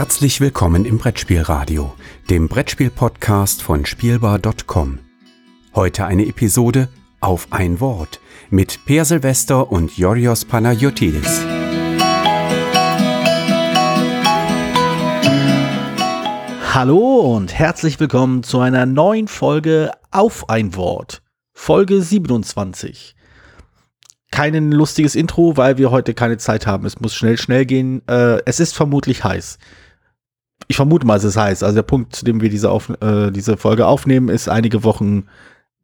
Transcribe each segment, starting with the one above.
Herzlich willkommen im Brettspielradio, dem Brettspiel-Podcast von Spielbar.com. Heute eine Episode auf ein Wort mit Per Silvester und Yorios Panayotidis. Hallo und herzlich willkommen zu einer neuen Folge auf ein Wort. Folge 27. Kein lustiges Intro, weil wir heute keine Zeit haben. Es muss schnell, schnell gehen. Äh, es ist vermutlich heiß. Ich vermute mal, es ist heiß. Also der Punkt, zu dem wir diese, auf, äh, diese Folge aufnehmen, ist einige Wochen,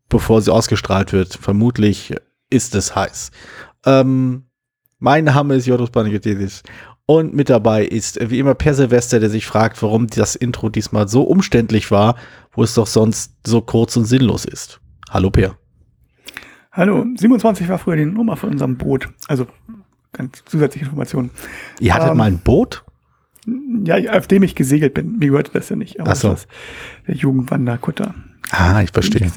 bevor sie ausgestrahlt wird. Vermutlich ist es heiß. Ähm, mein Name ist Jodos Banigotidis und mit dabei ist wie immer Per Silvester, der sich fragt, warum das Intro diesmal so umständlich war, wo es doch sonst so kurz und sinnlos ist. Hallo Per. Hallo, 27 war früher die Nummer von unserem Boot. Also ganz zusätzliche Informationen. Ihr hattet Ähm, mal ein Boot? Ja, auf dem ich gesegelt bin. Mir gehört das ja nicht. Aber Ach so. das der Jugendwanderkutter. Ah, ich verstehe.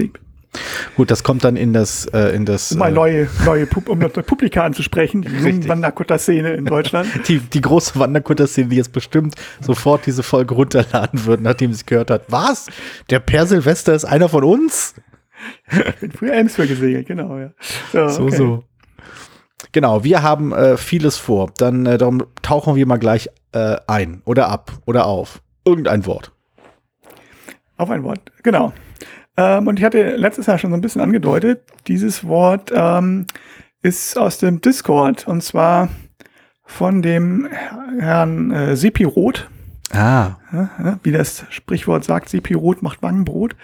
Gut, das kommt dann in das, äh, in das, Um mal äh, neue, neue Pub um das Publika anzusprechen, die Jugendwanderkutter-Szene in Deutschland. die, die große Wanderkutter-Szene, die jetzt bestimmt sofort diese Folge runterladen würden, nachdem sie gehört hat. Was? Der Per Silvester ist einer von uns? Ich bin früher Ems für gesegelt, genau, ja. So, So, okay. so. Genau, wir haben äh, vieles vor. Dann äh, darum tauchen wir mal gleich äh, ein oder ab oder auf. Irgendein Wort. Auf ein Wort, genau. Ähm, und ich hatte letztes Jahr schon so ein bisschen angedeutet, dieses Wort ähm, ist aus dem Discord und zwar von dem Herrn äh, Sipi Roth. Ah, Ja, wie das Sprichwort sagt, Sipi Rot macht Wangenbrot.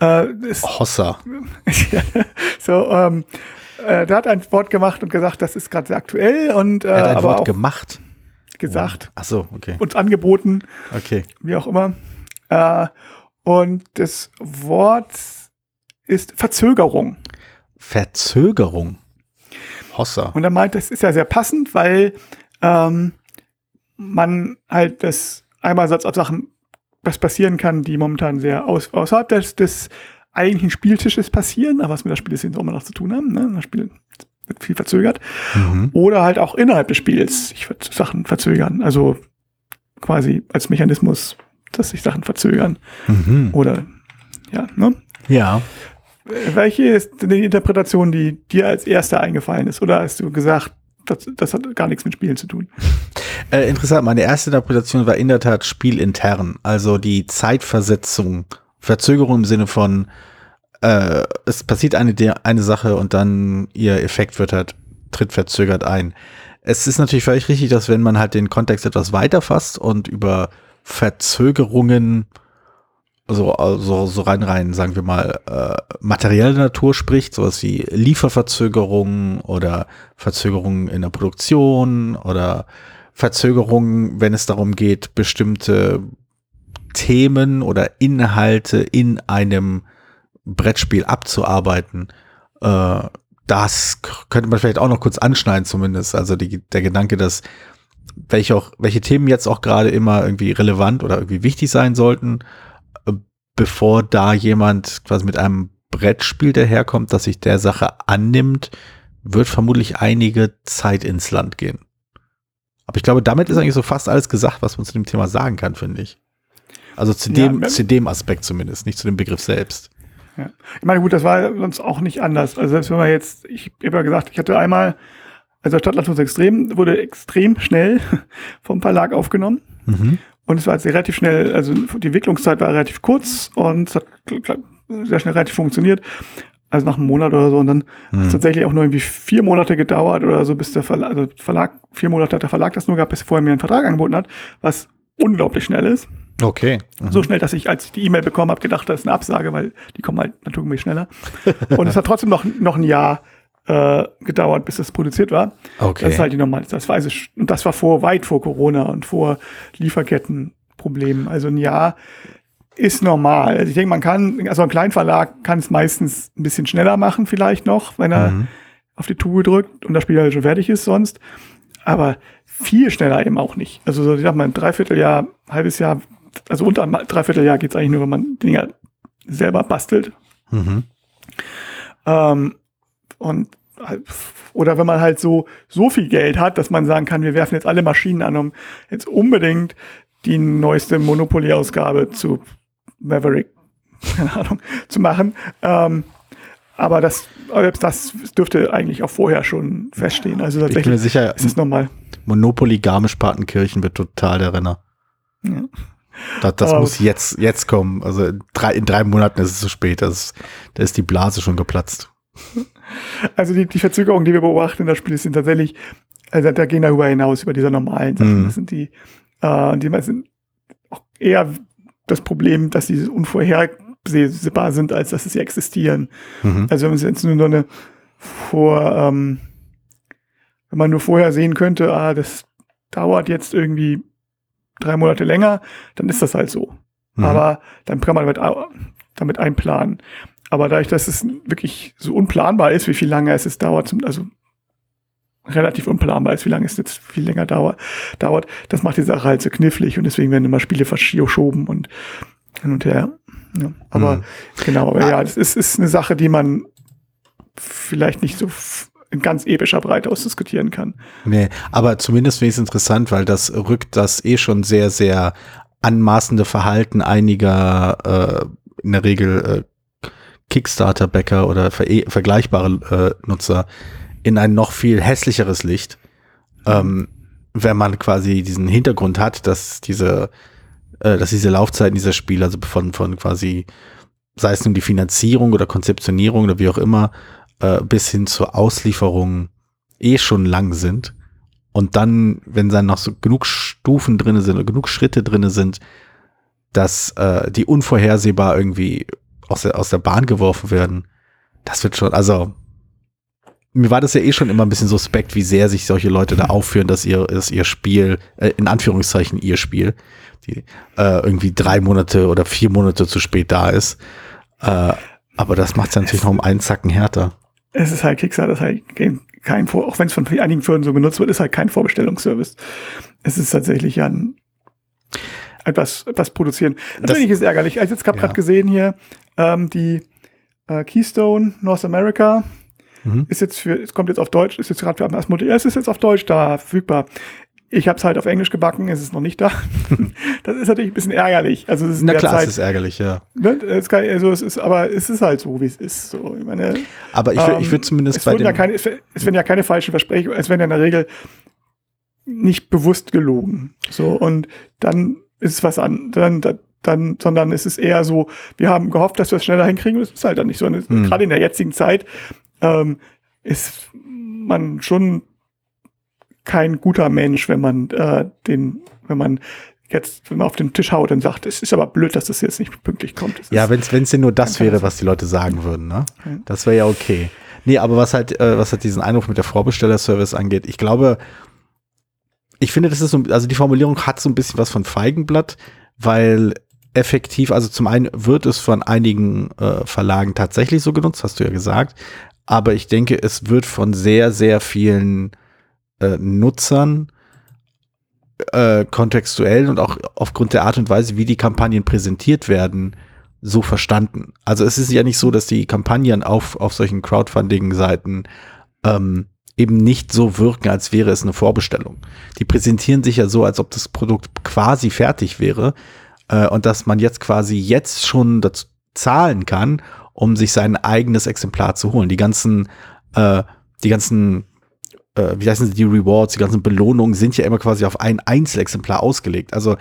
Äh, ist, Hossa. so, ähm, äh, der hat ein Wort gemacht und gesagt, das ist gerade sehr aktuell und äh, Er hat ein Wort gemacht. Gesagt, Ach so, okay. uns angeboten, Okay. wie auch immer. Äh, und das Wort ist Verzögerung. Verzögerung. Hossa. Und er meint, das ist ja sehr passend, weil ähm, man halt das Einmalsatz auf Sachen, was passieren kann, die momentan sehr aus, außerhalb des, des eigentlichen Spieltisches passieren, aber was mit der Spieleszene auch immer noch zu tun haben. Ne? Das Spiel wird viel verzögert. Mhm. Oder halt auch innerhalb des Spiels sich ver Sachen verzögern. Also quasi als Mechanismus, dass sich Sachen verzögern. Mhm. Oder ja, ne? Ja. Welche ist denn die Interpretation, die dir als erste eingefallen ist? Oder hast du gesagt, das, das hat gar nichts mit Spielen zu tun? Äh, interessant, meine erste Interpretation war in der Tat spielintern, also die Zeitversetzung, Verzögerung im Sinne von, äh, es passiert eine, eine Sache und dann ihr Effekt wird halt, tritt verzögert ein. Es ist natürlich völlig richtig, dass wenn man halt den Kontext etwas weiter fasst und über Verzögerungen so, also so rein rein, sagen wir mal, äh, materielle Natur spricht, sowas wie Lieferverzögerungen oder Verzögerungen in der Produktion oder Verzögerungen, wenn es darum geht, bestimmte Themen oder Inhalte in einem Brettspiel abzuarbeiten. Äh, das könnte man vielleicht auch noch kurz anschneiden zumindest. Also die, der Gedanke, dass welche, auch, welche Themen jetzt auch gerade immer irgendwie relevant oder irgendwie wichtig sein sollten, äh, bevor da jemand quasi mit einem Brettspiel daherkommt, das sich der Sache annimmt, wird vermutlich einige Zeit ins Land gehen. Aber ich glaube, damit ist eigentlich so fast alles gesagt, was man zu dem Thema sagen kann, finde ich. Also zu Ja, dem, wenn- zu dem Aspekt zumindest, nicht zu dem Begriff selbst. Ja. Ich meine, gut, das war sonst auch nicht anders. Also selbst wenn man jetzt, ich habe ja gesagt, ich hatte einmal, also Stadtlandschutz extrem, wurde extrem schnell vom Verlag aufgenommen. Mhm. Und es war jetzt relativ schnell, also die Entwicklungszeit war relativ kurz und es hat sehr schnell relativ funktioniert. Also nach einem Monat oder so. Und dann hat es tatsächlich auch nur irgendwie vier Monate gedauert oder so, bis der Verlag, also Verlag, vier Monate hat der Verlag das nur gehabt, bis er vorher mir einen Vertrag angeboten hat, was unglaublich schnell ist. Okay. Mhm. So schnell, dass ich, als ich die E-Mail bekommen habe, gedacht, das ist eine Absage, weil die kommen halt naturgemäß schneller. Und es hat trotzdem noch, noch ein Jahr äh, gedauert, bis das produziert war. Okay. Das ist halt die normale, das war also, und das war vor, weit vor Corona und vor Lieferkettenproblemen. Also ein Jahr ist normal. Also ich denke, man kann, also ein Kleinverlag kann es meistens ein bisschen schneller machen, vielleicht noch, wenn er Mhm. auf die Tube drückt und das Spiel halt schon fertig ist sonst. Aber viel schneller eben auch nicht. Also so, ich sag mal, im Dreivierteljahr, halbes Jahr, also unter einem Dreivierteljahr geht es eigentlich nur, wenn man Dinger selber bastelt. Mhm. Ähm, und oder wenn man halt so, so viel Geld hat, dass man sagen kann, wir werfen jetzt alle Maschinen an, um jetzt unbedingt die neueste Monopoly-Ausgabe zu Maverick, keine Ahnung, zu machen. Ähm, aber das, das dürfte eigentlich auch vorher schon feststehen. Also tatsächlich ich bin mir sicher, ist es normal. Monopoly Garmisch-Partenkirchen wird total der Renner. Ja. Das, das muss jetzt, jetzt kommen. Also in drei, in drei Monaten ist es zu spät. Das, da ist die Blase schon geplatzt. Also die, die Verzögerungen, die wir beobachten in das Spiel, sind tatsächlich, also da gehen darüber hinaus, über diese normalen Sachen. Mhm. Das sind die, äh, die sind auch eher das Problem, dass sie unvorhersehbar sind, als dass sie existieren. Mhm. Also wenn es jetzt nur eine vor, ähm, wenn man nur vorher sehen könnte, ah, das dauert jetzt irgendwie drei Monate länger, dann ist das halt so. Mhm. Aber dann kann man damit, damit einplanen. Aber dadurch, dass es wirklich so unplanbar ist, wie viel lange es dauert, also relativ unplanbar ist, wie lange es jetzt viel länger dauert, dauert, das macht die Sache halt so knifflig und deswegen werden immer Spiele verschoben und hin und her. Ja. Aber mhm. genau, aber ja, das ist, ist eine Sache, die man vielleicht nicht so in ganz epischer Breite ausdiskutieren kann. Nee, aber zumindest finde ich es interessant, weil das rückt das eh schon sehr, sehr anmaßende Verhalten einiger äh, in der Regel äh, Kickstarter-Bäcker oder ver vergleichbare äh, Nutzer in ein noch viel hässlicheres Licht, ähm, wenn man quasi diesen Hintergrund hat, dass diese, äh, dass diese Laufzeiten dieser Spiele, also von, von quasi, sei es nun die Finanzierung oder Konzeptionierung oder wie auch immer, äh, bis hin zur Auslieferung eh schon lang sind. Und dann, wenn dann noch so genug Stufen drinne sind oder genug Schritte drinne sind, dass äh, die unvorhersehbar irgendwie aus der, aus der Bahn geworfen werden, das wird schon, also mir war das ja eh schon immer ein bisschen suspekt, wie sehr sich solche Leute da aufführen, dass ihr, dass ihr Spiel, äh, in Anführungszeichen ihr Spiel, die äh, irgendwie drei Monate oder vier Monate zu spät da ist. Äh, aber das macht es natürlich noch um einen Zacken härter es ist halt Kickstarter, ist halt kein Vor, auch wenn es von einigen Firmen so genutzt wird, ist halt kein Vorbestellungsservice. Es ist tatsächlich ja ein etwas, etwas produzieren. Natürlich ist ärgerlich. Also jetzt habe ja. gerade gesehen hier, ähm, die äh, Keystone North America mhm. ist jetzt für, es kommt jetzt auf Deutsch, ist jetzt gerade für das Modell, es ist jetzt auf Deutsch da verfügbar. Ich habe es halt auf Englisch gebacken, es ist noch nicht da. das ist natürlich ein bisschen ärgerlich. Also es ist Na klar, Zeit, es ist ärgerlich, ja. Ne, es kann, also es ist, aber es ist halt so, wie es ist. So, ich meine, aber ich, ähm, ich würde zumindest es bei dem ja keine, es werden ja keine falschen Versprechungen, es werden ja in der Regel nicht bewusst gelogen. So und dann ist es was an, dann, dann, sondern es ist eher so, wir haben gehofft, dass wir es schneller hinkriegen. Das ist halt dann nicht so. Hm. Gerade in der jetzigen Zeit ähm, ist man schon kein guter Mensch, wenn man äh, den, wenn man jetzt, wenn man auf den Tisch haut und sagt, es ist aber blöd, dass das jetzt nicht pünktlich kommt. ja, wenn es denn nur das wäre, was die Leute sagen würden, ne? Das wäre ja okay. Nee, aber was halt, äh, was halt diesen Einruf mit der Vorbestellerservice angeht, ich glaube, ich finde, das ist so, also die Formulierung hat so ein bisschen was von Feigenblatt, weil effektiv, also zum einen wird es von einigen äh, Verlagen tatsächlich so genutzt, hast du ja gesagt, aber ich denke, es wird von sehr, sehr vielen äh, Nutzern äh, kontextuell und auch aufgrund der Art und Weise, wie die Kampagnen präsentiert werden, so verstanden. Also es ist ja nicht so, dass die Kampagnen auf, auf solchen Crowdfunding-Seiten ähm, eben nicht so wirken, als wäre es eine Vorbestellung. Die präsentieren sich ja so, als ob das Produkt quasi fertig wäre äh, und dass man jetzt quasi jetzt schon dazu zahlen kann, um sich sein eigenes Exemplar zu holen. Die ganzen, äh, die ganzen äh, wie heißen sie, die Rewards, die ganzen Belohnungen sind ja immer quasi auf ein Einzelexemplar ausgelegt. Also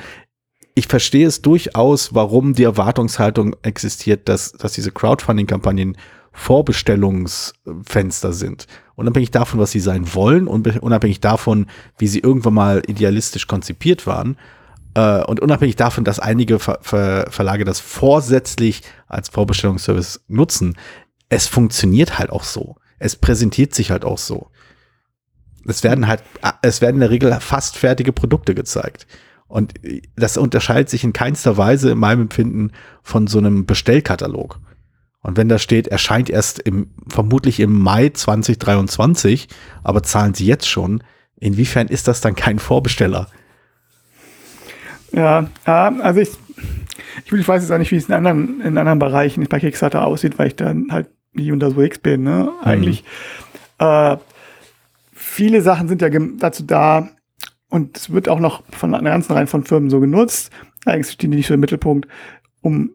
ich verstehe es durchaus, warum die Erwartungshaltung existiert, dass, dass diese Crowdfunding-Kampagnen Vorbestellungsfenster sind. Unabhängig davon, was sie sein wollen und unabhängig davon, wie sie irgendwann mal idealistisch konzipiert waren. Äh, und unabhängig davon, dass einige Ver Ver Verlage das vorsätzlich als Vorbestellungsservice nutzen, es funktioniert halt auch so. Es präsentiert sich halt auch so es werden halt, es werden in der Regel fast fertige Produkte gezeigt. Und das unterscheidet sich in keinster Weise in meinem Empfinden von so einem Bestellkatalog. Und wenn da steht, erscheint erst im, vermutlich im Mai 2023, aber zahlen sie jetzt schon, inwiefern ist das dann kein Vorbesteller? Ja, ja also ich, ich, weiß jetzt auch nicht, wie es in anderen, in anderen Bereichen bei Kickstarter aussieht, weil ich dann halt nicht unterwegs bin. Ne? Mhm. Eigentlich, äh, viele Sachen sind ja dazu da, und es wird auch noch von einer ganzen Reihe von Firmen so genutzt. Eigentlich stehen die nicht so im Mittelpunkt, um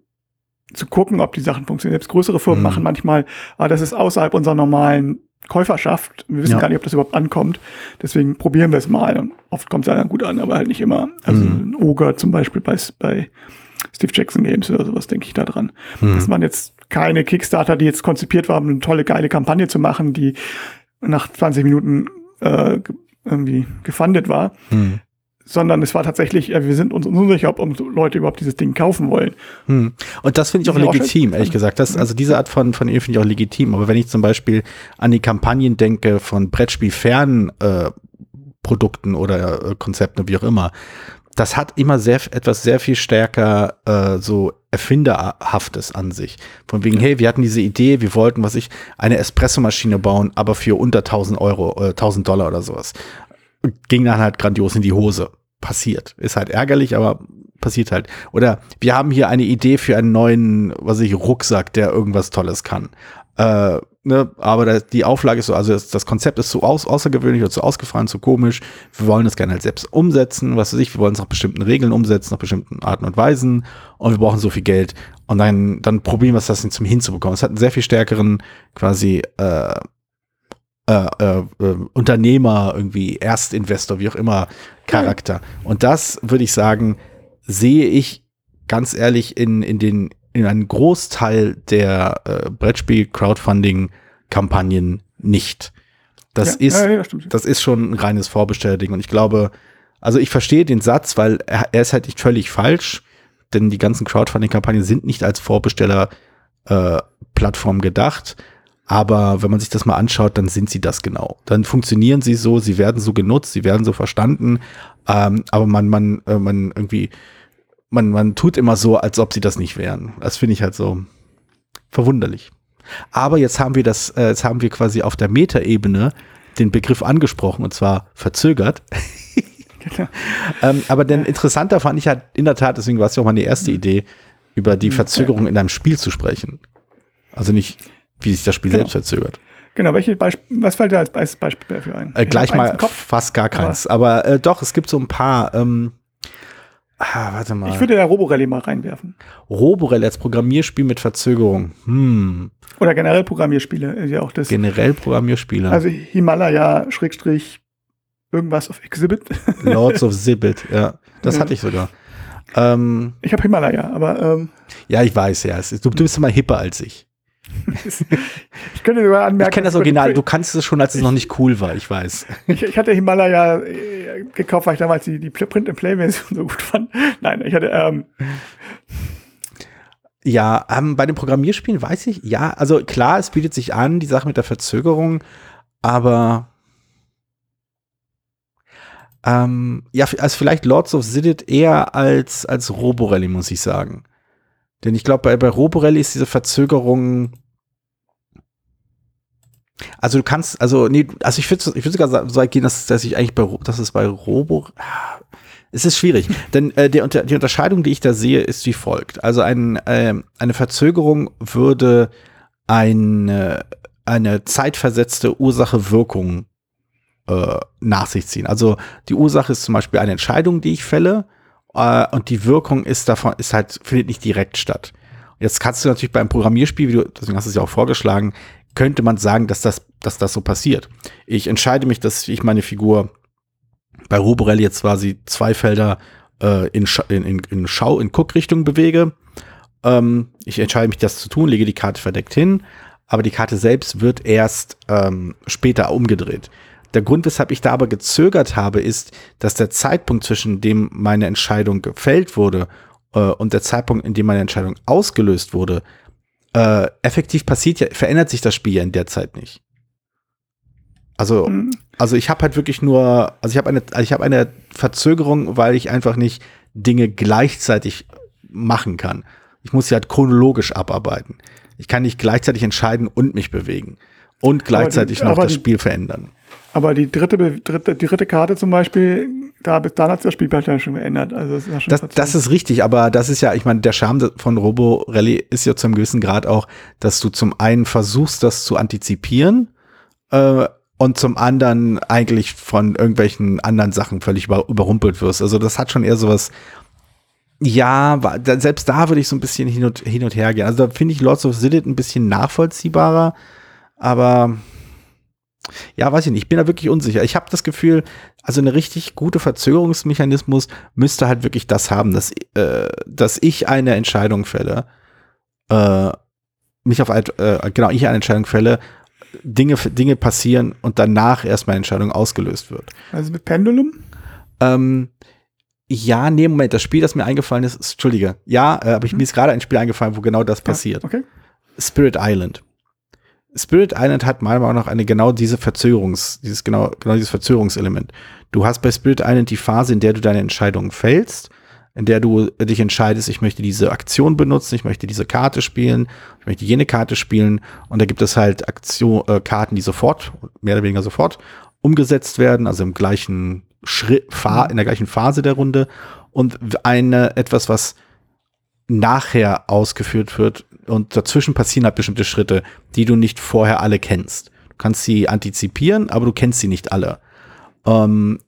zu gucken, ob die Sachen funktionieren. Selbst größere Firmen Mhm. machen manchmal, ah, das ist außerhalb unserer normalen Käuferschaft. Wir wissen Ja. gar nicht, ob das überhaupt ankommt. Deswegen probieren wir es mal. Und oft kommt es ja dann gut an, aber halt nicht immer. Also Mhm. ein Ogre zum Beispiel bei, bei Steve Jackson Games oder sowas, denke ich da dran. Mhm. Das waren jetzt keine Kickstarter, die jetzt konzipiert waren, um eine tolle, geile Kampagne zu machen, die nach 20 Minuten äh, ge- irgendwie gefundet war, Hm. sondern es war tatsächlich, äh, wir sind uns unsicher, ob uns Leute überhaupt dieses Ding kaufen wollen. Hm. Und das finde ich auch auch legitim, schön. ehrlich gesagt. Das, also diese Art von, von Idee finde ich auch legitim. Aber wenn ich zum Beispiel an die Kampagnen denke von Brettspiel-fernen äh, Produkten oder äh, Konzepten, wie auch immer, das hat immer sehr etwas sehr viel stärker äh, so Erfinderhaftes an sich. Von wegen, hey, wir hatten diese Idee, wir wollten, was ich, eine Espressomaschine bauen, aber für unter 1000 Euro, äh, 1000 Dollar oder sowas. Ging dann halt grandios in die Hose. Passiert. Ist halt ärgerlich, aber passiert halt. Oder wir haben hier eine Idee für einen neuen, was ich, Rucksack, der irgendwas Tolles kann. Äh, ne, aber das, die Auflage ist so, also das, das Konzept ist so aus, außergewöhnlich oder zu ausgefallen, zu komisch. Wir wollen das gerne halt selbst umsetzen, was weiß ich, wir wollen es nach bestimmten Regeln umsetzen, nach bestimmten Arten und Weisen und wir brauchen so viel Geld und dann, dann probieren wir es, das zum hinzubekommen. Es hat einen sehr viel stärkeren quasi äh, äh, äh, äh, Unternehmer, irgendwie Erstinvestor, wie auch immer, Charakter. Und das würde ich sagen, sehe ich ganz ehrlich in, in den in einen Großteil der äh, Brettspiel-Crowdfunding-Kampagnen nicht. Das ja, ist, ja, ja, das ist schon ein reines Vorbestellding. Und ich glaube, also ich verstehe den Satz, weil er, er ist halt nicht völlig falsch, denn die ganzen Crowdfunding-Kampagnen sind nicht als Vorbestellerplattform gedacht. Aber wenn man sich das mal anschaut, dann sind sie das genau. Dann funktionieren sie so, sie werden so genutzt, sie werden so verstanden. Ähm, aber man, man, äh, man irgendwie, man, man tut immer so, als ob sie das nicht wären. Das finde ich halt so verwunderlich. Aber jetzt haben wir das, äh, jetzt haben wir quasi auf der Metaebene den Begriff angesprochen und zwar verzögert. Genau. ähm, aber denn interessanter fand ich halt in der Tat, deswegen war es ja auch meine erste Idee, über die Verzögerung in einem Spiel zu sprechen. Also nicht, wie sich das Spiel Genau. selbst verzögert. Genau, welche Beisp was fällt dir als Beis- Beispiel dafür ein? Äh, gleich mal fast gar keins. Aber äh, doch, es gibt so ein paar. Ähm, ah, warte mal. Ich würde da Roborally mal reinwerfen. Roborel als Programmierspiel mit Verzögerung. Hm. Oder generell Programmierspiele, ist ja auch das. Generell Programmierspiele. Also Himalaya, Schrägstrich, irgendwas auf Exhibit. Lords of Zibbit, ja. Das Ja. hatte ich sogar. Ähm, Ich habe Himalaya, aber ähm, ja, ich weiß, ja. Du, du bist immer hipper als ich. Ich könnte sogar anmerken. Ich kenne das Original. Du kannst es schon, als es noch nicht cool war, ich weiß. Ich, ich hatte Himalaya äh, gekauft, weil ich damals die, die Print-and-Play-Version so gut fand. Nein, ich hatte, ähm, Ja, ähm, bei den Programmierspielen weiß ich, ja, also klar, es bietet sich an, die Sache mit der Verzögerung, aber ähm, ja, also vielleicht Lords of Ziddit eher als, als Roborally, muss ich sagen. Denn ich glaube, bei, bei Roborally ist diese Verzögerung. Also du kannst, also, nee, also ich würde ich würd sogar so weit gehen, dass, dass ich eigentlich bei, dass es bei Robo, ah, es ist schwierig, denn äh, unter, die Unterscheidung, die ich da sehe, ist wie folgt. Also ein, ähm, eine Verzögerung würde eine, eine zeitversetzte Ursache-Wirkung äh, nach sich ziehen. Also die Ursache ist zum Beispiel eine Entscheidung, die ich fälle, äh, und die Wirkung ist davon, ist halt, findet nicht direkt statt. Jetzt kannst du natürlich beim Programmierspiel, wie du, deswegen hast du es ja auch vorgeschlagen, könnte man sagen, dass das, dass das so passiert. Ich entscheide mich, dass ich meine Figur bei Roborelli jetzt quasi zwei Felder äh, in, in, in Schau, in Guckrichtung bewege. Ähm, ich entscheide mich, das zu tun, lege die Karte verdeckt hin, aber die Karte selbst wird erst ähm, später umgedreht. Der Grund, weshalb ich da aber gezögert habe, ist, dass der Zeitpunkt, zwischen dem meine Entscheidung gefällt wurde äh, und der Zeitpunkt, in dem meine Entscheidung ausgelöst wurde, äh, effektiv passiert ja, verändert sich das Spiel ja in der Zeit nicht. Also, hm, also ich habe halt wirklich nur, also ich habe eine, also ich habe eine Verzögerung, weil ich einfach nicht Dinge gleichzeitig machen kann. Ich muss sie halt chronologisch abarbeiten. Ich kann nicht gleichzeitig entscheiden und mich bewegen und gleichzeitig noch aber das die- Spiel verändern. Aber die dritte, dritte, die dritte Karte zum Beispiel, da bis dann hat sich das Spielplan ja schon geändert. Also das ist ja schon Das, das ist richtig, aber das ist ja, ich meine, der Charme von Robo Rally ist ja zu einem gewissen Grad auch, dass du zum einen versuchst, das zu antizipieren äh, und zum anderen eigentlich von irgendwelchen anderen Sachen völlig über, überrumpelt wirst. Also das hat schon eher sowas, ja, selbst da würde ich so ein bisschen hin und, hin und her gehen. Also da finde ich Lords of Zillit ein bisschen nachvollziehbarer, aber ja, weiß ich nicht, ich bin da wirklich unsicher. Ich habe das Gefühl, also eine richtig gute Verzögerungsmechanismus müsste halt wirklich das haben, dass, äh, dass ich eine Entscheidung fälle, äh, mich auf äh, genau, ich eine Entscheidung fälle, Dinge, Dinge passieren und danach erst meine Entscheidung ausgelöst wird. Also mit Pendulum? Ähm, ja, nee, Moment, das Spiel, das mir eingefallen ist, ist Entschuldige, ja, äh, aber ich, hm. mir ist gerade ein Spiel eingefallen, wo genau das passiert. Ja, okay. Spirit Island. Spirit Island hat meiner Meinung nach eine genau diese Verzögerungs, dieses genau, genau dieses Verzögerungselement. Du hast bei Spirit Island die Phase, in der du deine Entscheidung fällst, in der du dich entscheidest, ich möchte diese Aktion benutzen, ich möchte diese Karte spielen, ich möchte jene Karte spielen. Und da gibt es halt Aktion, äh, Karten, die sofort, mehr oder weniger sofort umgesetzt werden, also im gleichen Schritt, Fa in der gleichen Phase der Runde. Und eine, etwas, was nachher ausgeführt wird und dazwischen passieren halt bestimmte Schritte, die du nicht vorher alle kennst. Du kannst sie antizipieren, aber du kennst sie nicht alle. Ähm,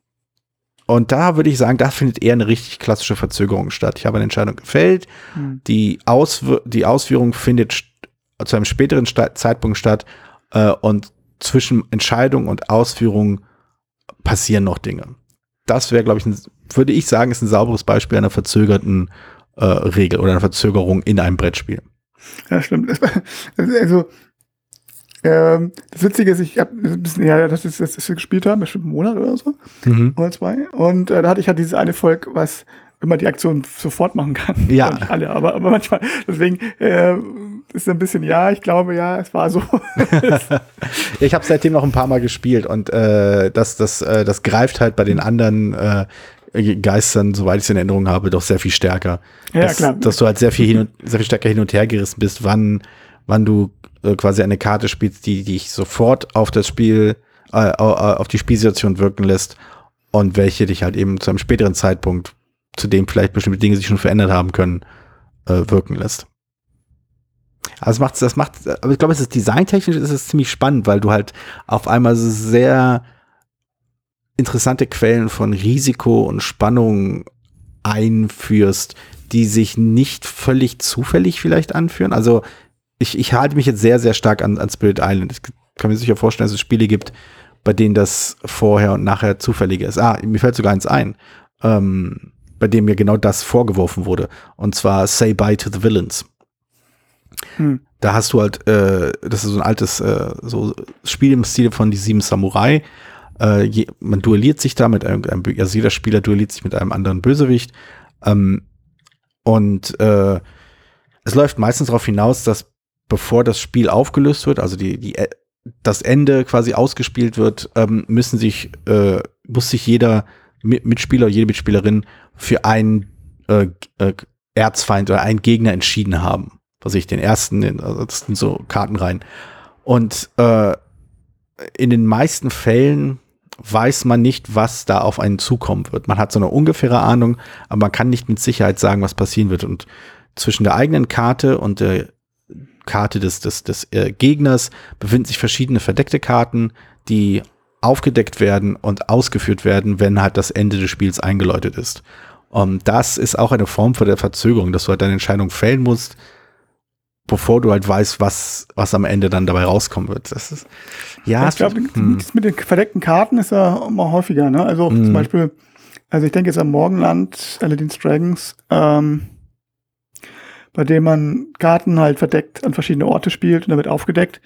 und da würde ich sagen, da findet eher eine richtig klassische Verzögerung statt. Ich habe eine Entscheidung gefällt, mhm. die, Auswir die Ausführung findet zu einem späteren Sta Zeitpunkt statt äh, und zwischen Entscheidung und Ausführung passieren noch Dinge. Das wäre, glaube ich, ein, würde ich sagen, ist ein sauberes Beispiel einer verzögerten äh, Regel oder einer Verzögerung in einem Brettspiel. Ja, stimmt. Also, ähm, das Witzige ist, ich habe ein bisschen, ja, das ist, das, das wir gespielt haben, bestimmt einen Monat oder so, mhm. oder zwei. Und äh, da hatte ich halt dieses eine Volk, was immer die Aktion sofort machen kann. Ja. Nicht alle, aber, aber manchmal. Deswegen äh, ist ein bisschen, ja, ich glaube, ja, es war so. ich habe seitdem noch ein paar Mal gespielt und äh, das, das, äh, das greift halt bei den anderen äh, Geistern, soweit ich es in Erinnerung habe, doch sehr viel stärker. Ja, dass, klar. Dass du halt sehr viel, hin und, sehr viel stärker hin und her gerissen bist, wann, wann du äh, quasi eine Karte spielst, die dich sofort auf das Spiel, äh, auf die Spielsituation wirken lässt und welche dich halt eben zu einem späteren Zeitpunkt, zu dem vielleicht bestimmte Dinge sich schon verändert haben können, äh, wirken lässt. Also macht das macht, aber ich glaube, es ist designtechnisch ist es ziemlich spannend, weil du halt auf einmal sehr interessante Quellen von Risiko und Spannung einführst, die sich nicht völlig zufällig vielleicht anführen. Also ich, ich halte mich jetzt sehr, sehr stark an, an Spirit Island. Ich kann mir sicher vorstellen, dass es Spiele gibt, bei denen das vorher und nachher zufälliger ist. Ah, mir fällt sogar eins ein, ähm, bei dem mir genau das vorgeworfen wurde. Und zwar Say Bye to the Villains. Hm. Da hast du halt, äh, das ist so ein altes äh, so Spiel im Stil von die sieben Samurai, äh, je, man duelliert sich da mit einem, also jeder Spieler duelliert sich mit einem anderen Bösewicht. Ähm, und äh, es läuft meistens darauf hinaus, dass bevor das Spiel aufgelöst wird, also die, die, das Ende quasi ausgespielt wird, ähm, müssen sich, äh, muss sich jeder Mitspieler, jede Mitspielerin für einen äh, äh, Erzfeind oder einen Gegner entschieden haben. Was ich den ersten, also das sind so Karten rein. Und äh, in den meisten Fällen weiß man nicht, was da auf einen zukommen wird. Man hat so eine ungefähre Ahnung, aber man kann nicht mit Sicherheit sagen, was passieren wird. Und zwischen der eigenen Karte und der Karte des, des, des äh, Gegners befinden sich verschiedene verdeckte Karten, die aufgedeckt werden und ausgeführt werden, wenn halt das Ende des Spiels eingeläutet ist. Und das ist auch eine Form von der Verzögerung, dass du halt deine Entscheidung fällen musst, bevor du halt weißt, was, was am Ende dann dabei rauskommen wird. Das ist, ja. Ich glaube, hm. mit den verdeckten Karten ist ja immer häufiger, ne? Also hm. zum Beispiel, also ich denke jetzt am Morgenland, Aladdin's Dragons, ähm, bei dem man Karten halt verdeckt an verschiedene Orte spielt und damit aufgedeckt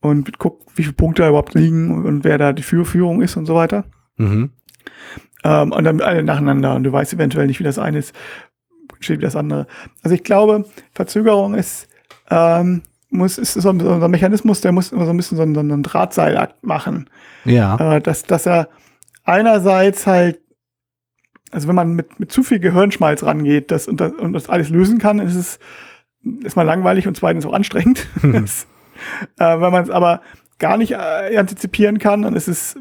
und guckt, wie viele Punkte da überhaupt liegen und wer da die Führung ist und so weiter. Mhm. Ähm, und dann alle nacheinander und du weißt eventuell nicht, wie das eine ist, steht wie das andere. Also ich glaube, Verzögerung ist ähm, muss, ist so ein, so ein, Mechanismus, der muss immer so ein bisschen so einen, so einen Drahtseilakt machen. Ja. Äh, dass, dass er einerseits halt, also wenn man mit, mit zu viel Gehirnschmalz rangeht das, und, das, und das alles lösen kann, ist es ist mal langweilig und zweitens auch anstrengend. Mhm. äh, wenn man es aber gar nicht äh, antizipieren kann, dann ist es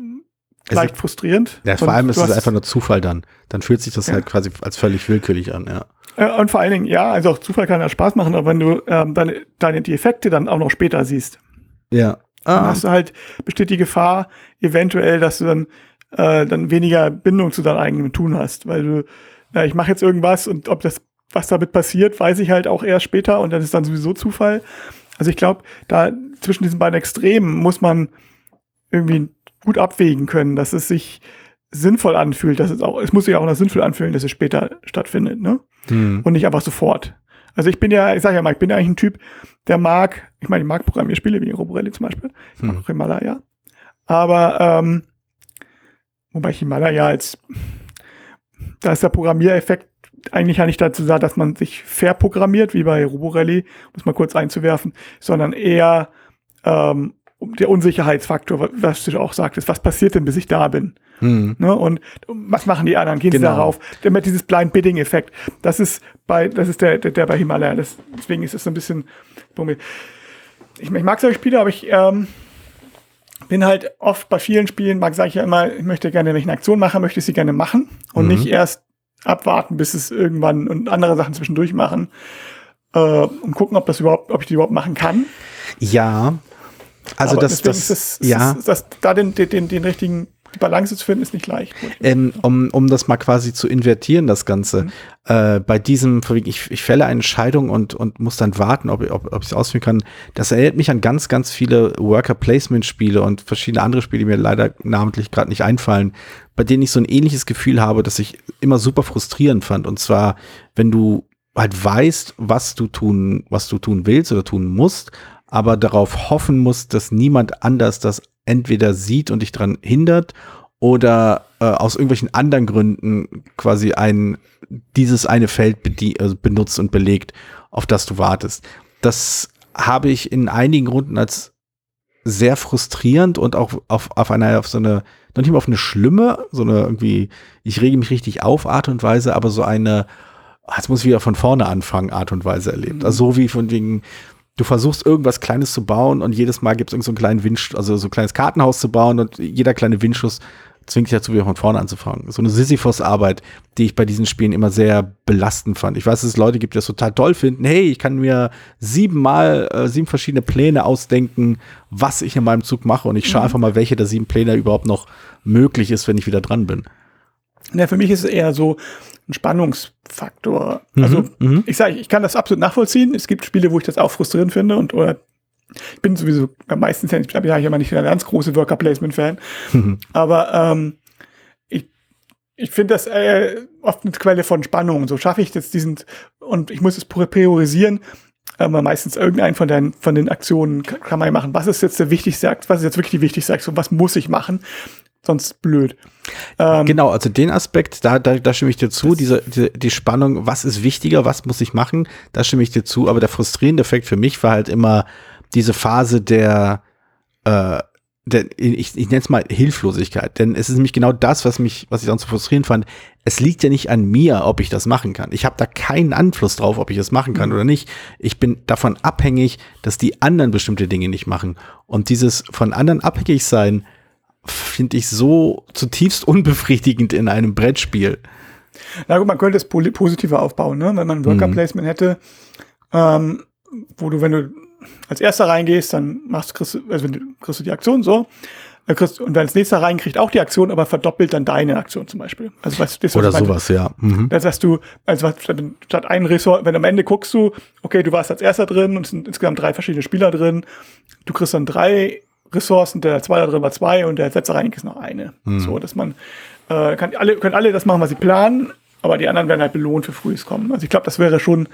leicht es, frustrierend. Ja, vor allem ist es einfach nur Zufall dann. Dann fühlt sich das ja. halt quasi als völlig willkürlich an, ja. Äh, und vor allen Dingen, ja, also auch Zufall kann ja Spaß machen, aber wenn du ähm, deine, deine die Effekte dann auch noch später siehst. Ja. dann hast du halt, besteht die Gefahr eventuell, dass du dann, äh, dann weniger Bindung zu deinem eigenen Tun hast, weil du, äh, ich mache jetzt irgendwas und ob das, was damit passiert, weiß ich halt auch erst später und dann ist dann sowieso Zufall. Also ich glaube, da zwischen diesen beiden Extremen muss man irgendwie gut abwägen können, dass es sich sinnvoll anfühlt, dass es auch, es muss sich auch noch sinnvoll anfühlen, dass es später stattfindet, ne? Hm. Und nicht einfach sofort. Also ich bin ja, ich sage ja mal, ich bin ja eigentlich ein Typ, der mag, ich meine, ich mag Programmierspiele wie Roborelli zum Beispiel, ich mag Hm. auch Himalaya, aber ähm, wobei ich Himalaya als, da ist der Programmiereffekt eigentlich ja nicht dazu da, dass man sich verprogrammiert, wie bei Roborelli, um es mal kurz einzuwerfen, sondern eher ähm, um der Unsicherheitsfaktor, was du auch sagtest, was passiert denn, bis ich da bin? Hm. Ne? Und was machen die anderen? Gehen Genau. sie darauf? Damit dieses Blind Bidding Effekt. Das ist bei, das ist der, der, der bei Himalaya. Das, deswegen ist es so ein bisschen, ich, ich mag solche Spiele, aber ich ähm, bin halt oft bei vielen Spielen, mag sage ich ja immer, ich möchte gerne, wenn ich eine Aktion mache, möchte ich sie gerne machen und Mhm. nicht erst abwarten, bis es irgendwann und andere Sachen zwischendurch machen. Äh, und gucken, ob das überhaupt, ob ich die überhaupt machen kann. Ja. Also Aber das, das, ist ist ja. das, das, da den, den, den, richtigen die Balance zu finden, ist nicht leicht. Ähm, um, um das mal quasi zu invertieren, das Ganze. Mhm. Äh, bei diesem, ich, ich fälle eine Entscheidung und, und muss dann warten, ob, ob, ob ich es ausführen kann. Das erinnert mich an ganz, ganz viele Worker-Placement-Spiele und verschiedene andere Spiele, die mir leider namentlich gerade nicht einfallen, bei denen ich so ein ähnliches Gefühl habe, das ich immer super frustrierend fand. Und zwar, wenn du halt weißt, was du tun, was du tun willst oder tun musst, aber darauf hoffen musst, dass niemand anders das entweder sieht und dich daran hindert oder äh, aus irgendwelchen anderen Gründen quasi ein dieses eine Feld also benutzt und belegt, auf das du wartest. Das habe ich in einigen Runden als sehr frustrierend und auch auf, auf eine, auf so eine, noch nicht mal auf eine schlimme, so eine irgendwie, ich rege mich richtig auf Art und Weise, aber so eine, ah, jetzt muss ich wieder von vorne anfangen, Art und Weise erlebt. Also so wie von wegen, du versuchst irgendwas Kleines zu bauen und jedes Mal gibt es irgend so einen kleinen Windsch, also so ein kleines Kartenhaus zu bauen und jeder kleine Windschuss zwingt dich dazu, wieder von vorne anzufangen. So eine Sisyphos-Arbeit, die ich bei diesen Spielen immer sehr belastend fand. Ich weiß, dass es Leute gibt, die das total toll finden. Hey, ich kann mir siebenmal, äh, sieben verschiedene Pläne ausdenken, was ich in meinem Zug mache und ich schaue einfach mal, welche der sieben Pläne überhaupt noch möglich ist, wenn ich wieder dran bin. Ja, für mich ist es eher so ein Spannungsfaktor. Mhm, Also mhm. ich sage, ich kann das absolut nachvollziehen. Es gibt Spiele, wo ich das auch frustrierend finde und oder ich bin sowieso meistens ja, ich glaube, ja, immer nicht der ganz große Worker Placement Fan, aber ähm, ich, ich finde das äh, oft eine Quelle von Spannung. So schaffe ich jetzt diesen und ich muss es priorisieren. Aber meistens irgendeinen von den, von den Aktionen kann kann man ja machen. Was ist jetzt der wichtigste Akt? Was ist jetzt wirklich die wichtigste Aktion? Was muss ich machen? Sonst blöd. Ähm, Genau, also den Aspekt, da, da, da stimme ich dir zu, diese, diese, die Spannung, was ist wichtiger, was muss ich machen, da stimme ich dir zu, aber der frustrierende Effekt für mich war halt immer diese Phase der, äh, der ich, ich nenne es mal Hilflosigkeit, denn es ist nämlich genau das, was mich, was ich dann so frustrierend fand, es liegt ja nicht an mir, ob ich das machen kann. Ich habe da keinen Einfluss drauf, ob ich das machen kann oder nicht. Ich bin davon abhängig, dass die anderen bestimmte Dinge nicht machen. Und dieses von anderen abhängig sein, finde ich so zutiefst unbefriedigend in einem Brettspiel. Na gut, man könnte es positiver aufbauen, ne? wenn man ein Worker Mhm. Placement hätte, ähm, wo du, wenn du als erster reingehst, dann machst, kriegst, du- also du, kriegst du die Aktion so, dann kriegst, und dann als nächster rein kriegt auch die Aktion, aber verdoppelt dann deine Aktion zum Beispiel. Also was, das, Oder sowas, ja. Mhm. Das heißt du, also statt einen Ressort, wenn am Ende guckst du, okay, du warst als erster drin und es sind insgesamt drei verschiedene Spieler drin, du kriegst dann drei Ressourcen, der zweite drin war zwei und der rein ist noch eine. So, dass man, äh, kann alle, können alle das machen, was sie planen, aber die anderen werden halt belohnt für frühes Kommen. Also ich glaube, das wäre schon,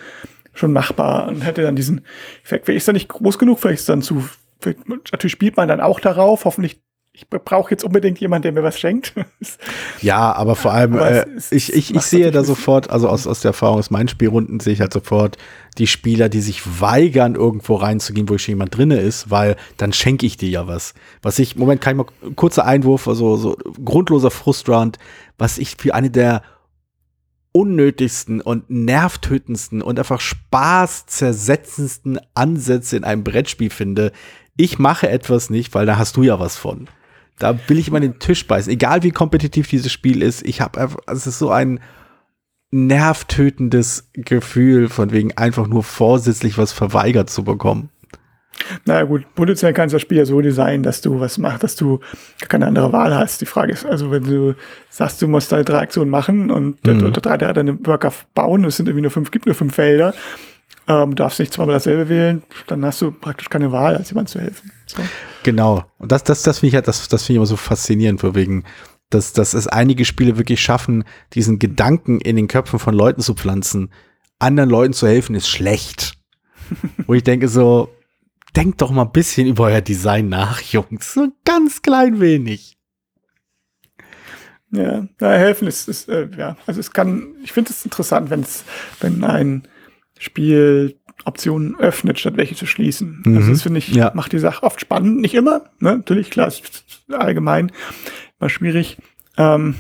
schon machbar und hätte dann diesen Effekt. Vielleicht ist er nicht groß genug, vielleicht ist es dann zu, natürlich spielt man dann auch darauf, hoffentlich ich brauche jetzt unbedingt jemanden, der mir was schenkt. Ja, aber vor allem, Aber äh, es ist- ich, ich, es ich sehe da sofort, also aus, aus der Erfahrung aus meinen Spielrunden sehe ich halt sofort die Spieler, die sich weigern, irgendwo reinzugehen, wo schon jemand drinne ist, weil dann schenke ich dir ja was. Was ich, Moment, kann ich mal kurzer Einwurf, also so grundloser Frustrant, was ich für eine der unnötigsten und nervtötendsten und einfach spaßzersetzendsten Ansätze in einem Brettspiel finde. Ich mache etwas nicht, weil da hast du ja was von. Da will ich immer den Tisch beißen. Egal wie kompetitiv dieses Spiel ist, ich habe einfach, es ist so ein nervtötendes Gefühl, von wegen einfach nur vorsätzlich was verweigert zu bekommen. Naja gut, potenziell kannst du das Spiel ja so designen, dass du was machst, dass du keine andere Wahl hast. Die Frage ist, also wenn du sagst, du musst deine drei Aktionen machen und mhm. drei der deine Worker bauen, es sind irgendwie nur fünf, gibt nur fünf Felder, ähm, darfst nicht zweimal dasselbe wählen, dann hast du praktisch keine Wahl, als jemand zu helfen. So. Genau. Und das, das, das finde ich halt, das, das finde ich immer so faszinierend, für wegen, dass, dass es einige Spiele wirklich schaffen, diesen Gedanken in den Köpfen von Leuten zu pflanzen, anderen Leuten zu helfen, ist schlecht. Wo ich denke so, denkt doch mal ein bisschen über euer Design nach, Jungs. So ein ganz klein wenig. Ja, ja helfen ist, ist äh, ja, also es kann, ich finde es interessant, wenn es, wenn ein Spiel Optionen öffnet, statt welche zu schließen. Also mhm. Also das finde ich, ja. macht die Sache oft spannend. Nicht immer, ne? natürlich, klar, ist allgemein immer schwierig. Ähm,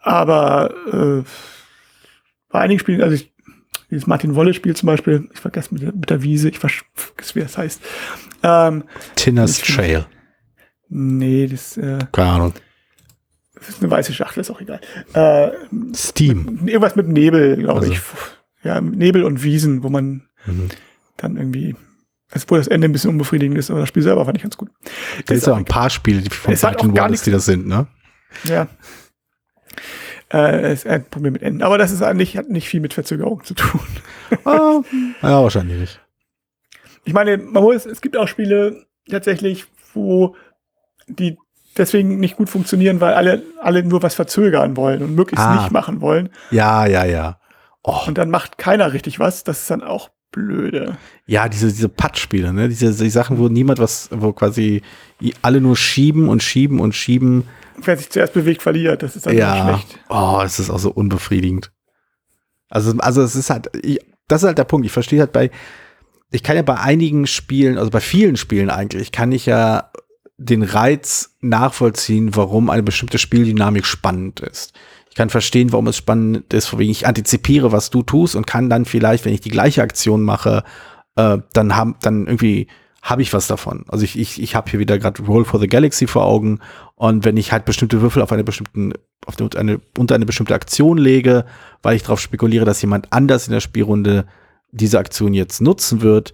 aber äh, bei einigen Spielen, also ich, dieses Martin Wolle-Spiel zum Beispiel, ich vergesse mit, mit der Wiese, ich vergesse, wie das heißt. Ähm, Tinner's Trail. Nee, das äh, Keine Ahnung. Das ist eine weiße Schachtel, ist auch egal. Äh, Steam. Irgendwas mit Nebel, glaube also. ich. Ja, Nebel und Wiesen, wo man mhm. dann irgendwie obwohl das Ende ein bisschen unbefriedigend ist, aber das Spiel selber fand ich ganz gut. Da ist ja auch ein paar Spiele die von Martin Wallace, die das sind, ne? Ja. Äh, ist ein Problem mit Enden. Aber das ist eigentlich, hat nicht viel mit Verzögerung zu tun. ah, ja, wahrscheinlich nicht. Ich meine, man muss, es gibt auch Spiele tatsächlich, wo die deswegen nicht gut funktionieren, weil alle, alle nur was verzögern wollen und möglichst ah. nicht machen wollen. Ja, ja, ja. Oh. Und dann macht keiner richtig was. Das ist dann auch blöde. Ja, diese, diese Patt-Spiele, ne? Diese, diese Sachen, wo niemand was, wo quasi alle nur schieben und schieben und schieben wer sich zuerst bewegt, verliert. Das ist dann ja. schlecht. Oh, es ist auch so unbefriedigend. Also, also es ist halt, ich, das ist halt der Punkt. Ich verstehe halt bei, ich kann ja bei einigen Spielen, also bei vielen Spielen eigentlich, kann ich ja den Reiz nachvollziehen, warum eine bestimmte Spieldynamik spannend ist. Ich kann verstehen, warum es spannend ist, wegen ich antizipiere, was du tust und kann dann vielleicht, wenn ich die gleiche Aktion mache, äh, dann haben, dann irgendwie habe ich was davon. Also ich, ich, ich habe hier wieder gerade Roll for the Galaxy vor Augen und wenn ich halt bestimmte Würfel auf eine bestimmten, auf eine, unter eine bestimmte Aktion lege, weil ich darauf spekuliere, dass jemand anders in der Spielrunde diese Aktion jetzt nutzen wird,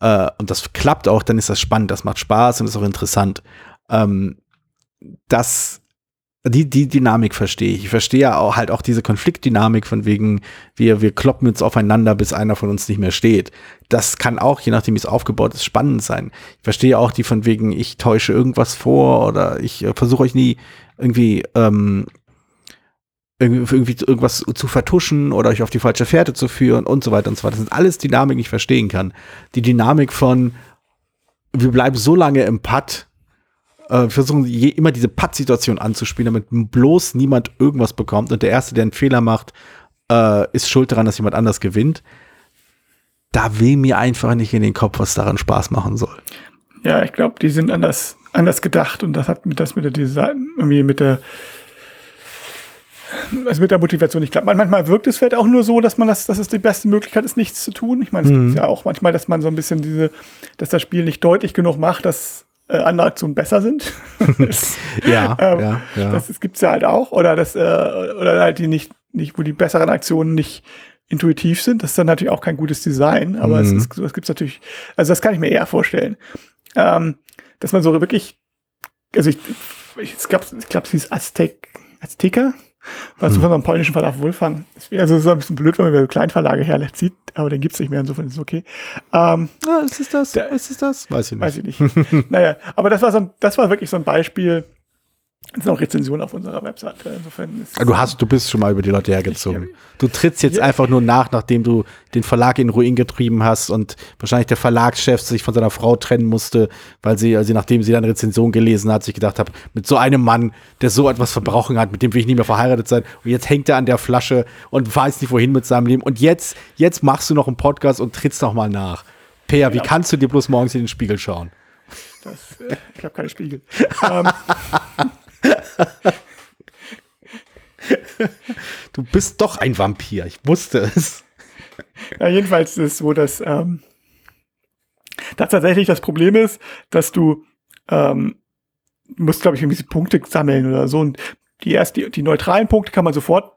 äh, und das klappt auch, dann ist das spannend, das macht Spaß und ist auch interessant. Ähm, das die, die Dynamik verstehe ich. Ich verstehe ja auch halt auch diese Konfliktdynamik von wegen, wir, wir kloppen uns aufeinander, bis einer von uns nicht mehr steht. Das kann auch, je nachdem wie es aufgebaut ist, spannend sein. Ich verstehe auch die von wegen, ich täusche irgendwas vor oder ich äh, versuche euch nie irgendwie, ähm, irgendwie, irgendwas zu vertuschen oder euch auf die falsche Fährte zu führen und so weiter und so weiter. Das sind alles Dynamiken, die ich verstehen kann. Die Dynamik von, wir bleiben so lange im Putt, äh, versuchen je, immer diese Putt-Situation anzuspielen, damit bloß niemand irgendwas bekommt und der Erste, der einen Fehler macht, äh, ist schuld daran, dass jemand anders gewinnt. Da will mir einfach nicht in den Kopf, was daran Spaß machen soll. Ja, ich glaube, die sind anders, anders gedacht und das hat mit, das mit der Design, irgendwie mit der, also mit der Motivation nicht klappt. Manchmal wirkt es vielleicht auch nur so, dass man das, dass es die beste Möglichkeit ist, nichts zu tun. Ich meine, es mhm. gibt ja auch manchmal, dass man so ein bisschen diese, dass das Spiel nicht deutlich genug macht, dass äh, andere Aktionen besser sind. ja, ähm, ja, ja. Das, das gibt's ja halt auch. Oder das, äh, oder halt die nicht, nicht, wo die besseren Aktionen nicht intuitiv sind. Das ist dann natürlich auch kein gutes Design, aber mhm. es, ist, es gibt's natürlich, also das kann ich mir eher vorstellen. Ähm, dass man so wirklich, also ich, ich, es gab, ich glaube, es hieß Aztec, Azteca, was hm. von einem polnischen Verlag Wolfgang. Also es ist ein bisschen blöd, wenn man Kleinverlage herzieht, aber den gibt es nicht mehr, insofern ist es okay. Ähm, ah, ist es das? Der, ist es das? Weiß ich nicht. Weiß ich nicht. naja, aber das war so ein, das war wirklich so ein Beispiel, es sind auch Rezensionen auf unserer Webseite. Insofern ist du hast, du bist schon mal über die Leute hergezogen. Du trittst jetzt ja. einfach nur nach, nachdem du den Verlag in Ruin getrieben hast und wahrscheinlich der Verlagschef sich von seiner Frau trennen musste, weil sie, also nachdem sie dann Rezension gelesen hat, sich gedacht hat, mit so einem Mann, der so etwas verbrochen hat, mit dem will ich nicht mehr verheiratet sein. Und jetzt hängt er an der Flasche und weiß nicht wohin mit seinem Leben. Und jetzt, jetzt machst du noch einen Podcast und trittst noch mal nach. Peer, genau. wie kannst du dir bloß morgens in den Spiegel schauen? Das, äh, ich habe keine Spiegel. ähm, du bist doch ein Vampir, ich wusste es. Ja, jedenfalls ist es so, dass ähm, da tatsächlich das Problem ist, dass du ähm, musst, glaube ich, irgendwie Punkte sammeln oder so. Und die erst die, die neutralen Punkte kann man sofort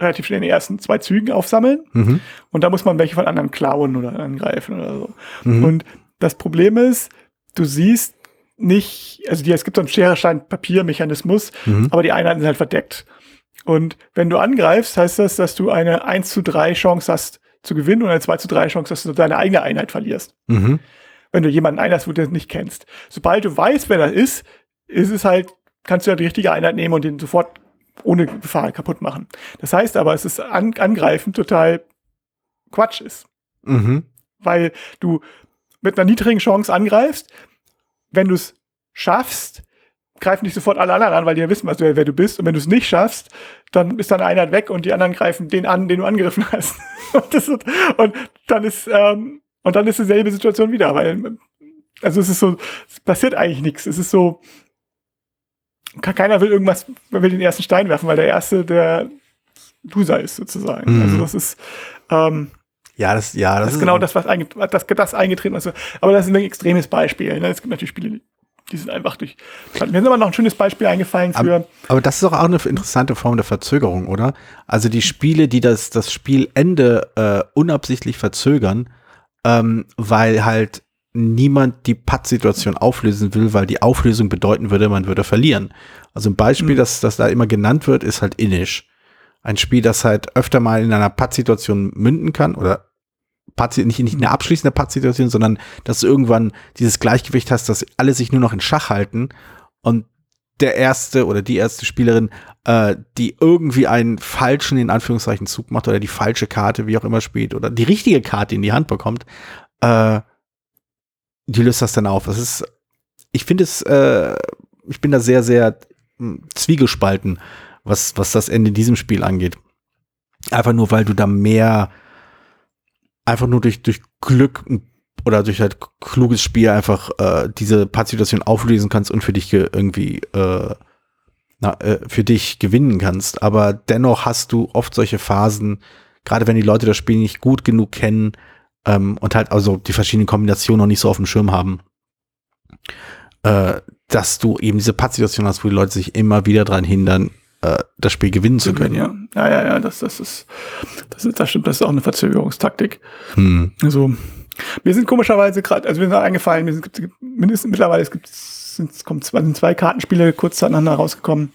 relativ schnell in den ersten zwei Zügen aufsammeln. Mhm. Und da muss man welche von anderen klauen oder angreifen oder so. Mhm. Und das Problem ist, du siehst nicht, also die, es gibt so einen Schere, Stein, Papier-Mechanismus, Mhm. aber die Einheiten sind halt verdeckt. Und wenn du angreifst, heißt das, dass du eine 1 zu 3 Chance hast zu gewinnen und eine 2 zu 3 Chance, dass du deine eigene Einheit verlierst. Mhm. Wenn du jemanden einlässt, wo du das nicht kennst. Sobald du weißt, wer das ist, ist es halt, kannst du ja die richtige Einheit nehmen und den sofort ohne Gefahr kaputt machen. Das heißt aber, es ist an, angreifen total Quatsch ist. Mhm. Weil du mit einer niedrigen Chance angreifst, wenn du es schaffst, greifen dich sofort alle anderen an, weil die ja wissen, was du, wer du bist. Und wenn du es nicht schaffst, dann ist deine Einheit weg und die anderen greifen den an, den du angegriffen hast. und, ist, und dann ist ähm, und dann ist dieselbe Situation wieder, weil also es ist so, es passiert eigentlich nichts. Es ist so, ke- keiner will irgendwas, will den ersten Stein werfen, weil der erste der Loser ist sozusagen. Mhm. Also das ist ähm, Ja, das, ja, das, ist genau das, was einget das, das eingetreten ist. Aber das ist ein extremes Beispiel. Ne? Es gibt natürlich Spiele, die- die sind einfach durch. Mir ist aber noch ein schönes Beispiel eingefallen für. Aber, aber das ist doch auch eine interessante Form der Verzögerung, oder? Also die Spiele, die das, das Spielende äh, unabsichtlich verzögern, ähm, weil halt niemand die Pattsituation auflösen will, weil die Auflösung bedeuten würde, man würde verlieren. Also ein Beispiel, Mhm. das, das da immer genannt wird, ist halt Inish. Ein Spiel, das halt öfter mal in einer Pattsituation münden kann oder Patt, nicht, nicht eine abschließende Pattsituation, sondern dass du irgendwann dieses Gleichgewicht hast, dass alle sich nur noch in Schach halten und der erste oder die erste Spielerin, äh, die irgendwie einen falschen, in Anführungszeichen, Zug macht oder die falsche Karte, wie auch immer spielt, oder die richtige Karte in die Hand bekommt, äh, die löst das dann auf. Das ist, ich finde es, äh, ich bin da sehr, sehr mh, zwiegespalten, was, was das Ende in diesem Spiel angeht. Einfach nur, weil du da mehr, einfach nur durch, durch Glück oder durch halt kluges Spiel einfach äh, diese Pattsituation auflösen kannst und für dich ge irgendwie äh, na, äh, für dich gewinnen kannst. Aber dennoch hast du oft solche Phasen, gerade wenn die Leute das Spiel nicht gut genug kennen ähm, und halt also die verschiedenen Kombinationen noch nicht so auf dem Schirm haben, äh, dass du eben diese Pattsituation hast, wo die Leute sich immer wieder dran hindern, äh, das Spiel gewinnen zu können. ja. ja, ja, ja, das, das ist, das ist, das stimmt, das ist auch eine Verzögerungstaktik. Hm. Also, mir sind komischerweise gerade, also mir sind eingefallen, mir sind gibt- mindestens mittlerweile es gibt, sind, es kommt zwei, sind zwei Kartenspiele kurz zueinander rausgekommen.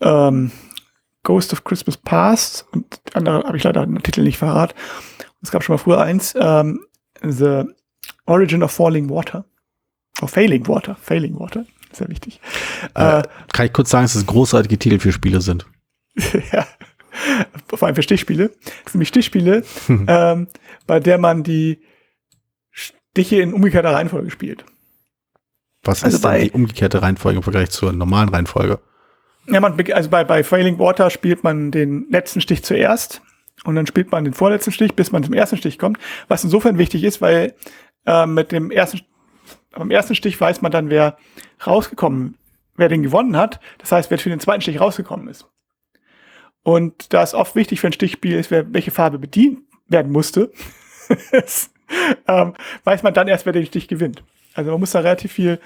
Ähm, Ghost of Christmas Past und andere habe ich leider den Titel nicht verraten. Es gab schon mal früher eins, ähm, The Origin of Falling Water. Oh, Failing Water, Failing Water, sehr wichtig. Äh, Äh, kann ich kurz sagen, dass es großartige Titel für Spiele sind? ja, vor allem für Stichspiele. Das sind nämlich Stichspiele, ähm, bei der man die Stiche in umgekehrter Reihenfolge spielt. Was Also ist denn die umgekehrte Reihenfolge im Vergleich zur normalen Reihenfolge? Ja, man, also bei, bei Failing Water spielt man den letzten Stich zuerst und dann spielt man den vorletzten Stich, bis man zum ersten Stich kommt. Was insofern wichtig ist, weil äh, mit dem ersten, beim ersten Stich weiß man dann, wer rausgekommen, wer den gewonnen hat. Das heißt, wer für den zweiten Stich rausgekommen ist. Und da ist oft wichtig für ein Stichspiel ist, wer, welche Farbe bedient werden musste, ähm, weiß man dann erst, wer den Stich gewinnt. Also man muss da relativ viel.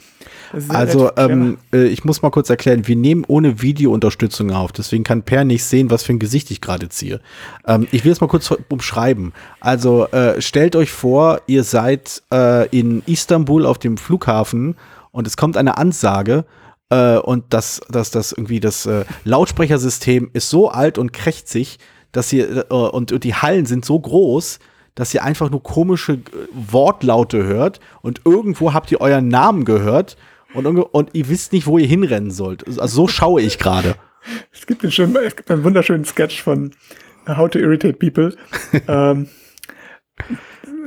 Also, relativ ähm, äh, ich muss mal kurz erklären, wir nehmen ohne Videounterstützung auf, deswegen kann Per nicht sehen, was für ein Gesicht ich gerade ziehe. Ähm, ich will es mal kurz umschreiben. Also, äh, stellt euch vor, ihr seid äh, in Istanbul auf dem Flughafen und es kommt eine Ansage äh, und das, das, das irgendwie das äh, Lautsprechersystem ist so alt und krächzig, dass ihr äh, und, und die Hallen sind so groß, dass ihr einfach nur komische äh, Wortlaute hört und irgendwo habt ihr euren Namen gehört und, und ihr wisst nicht, wo ihr hinrennen sollt. Also so schaue ich gerade. Es gibt, einen schönen, es gibt einen wunderschönen Sketch von How to Irritate People. ähm,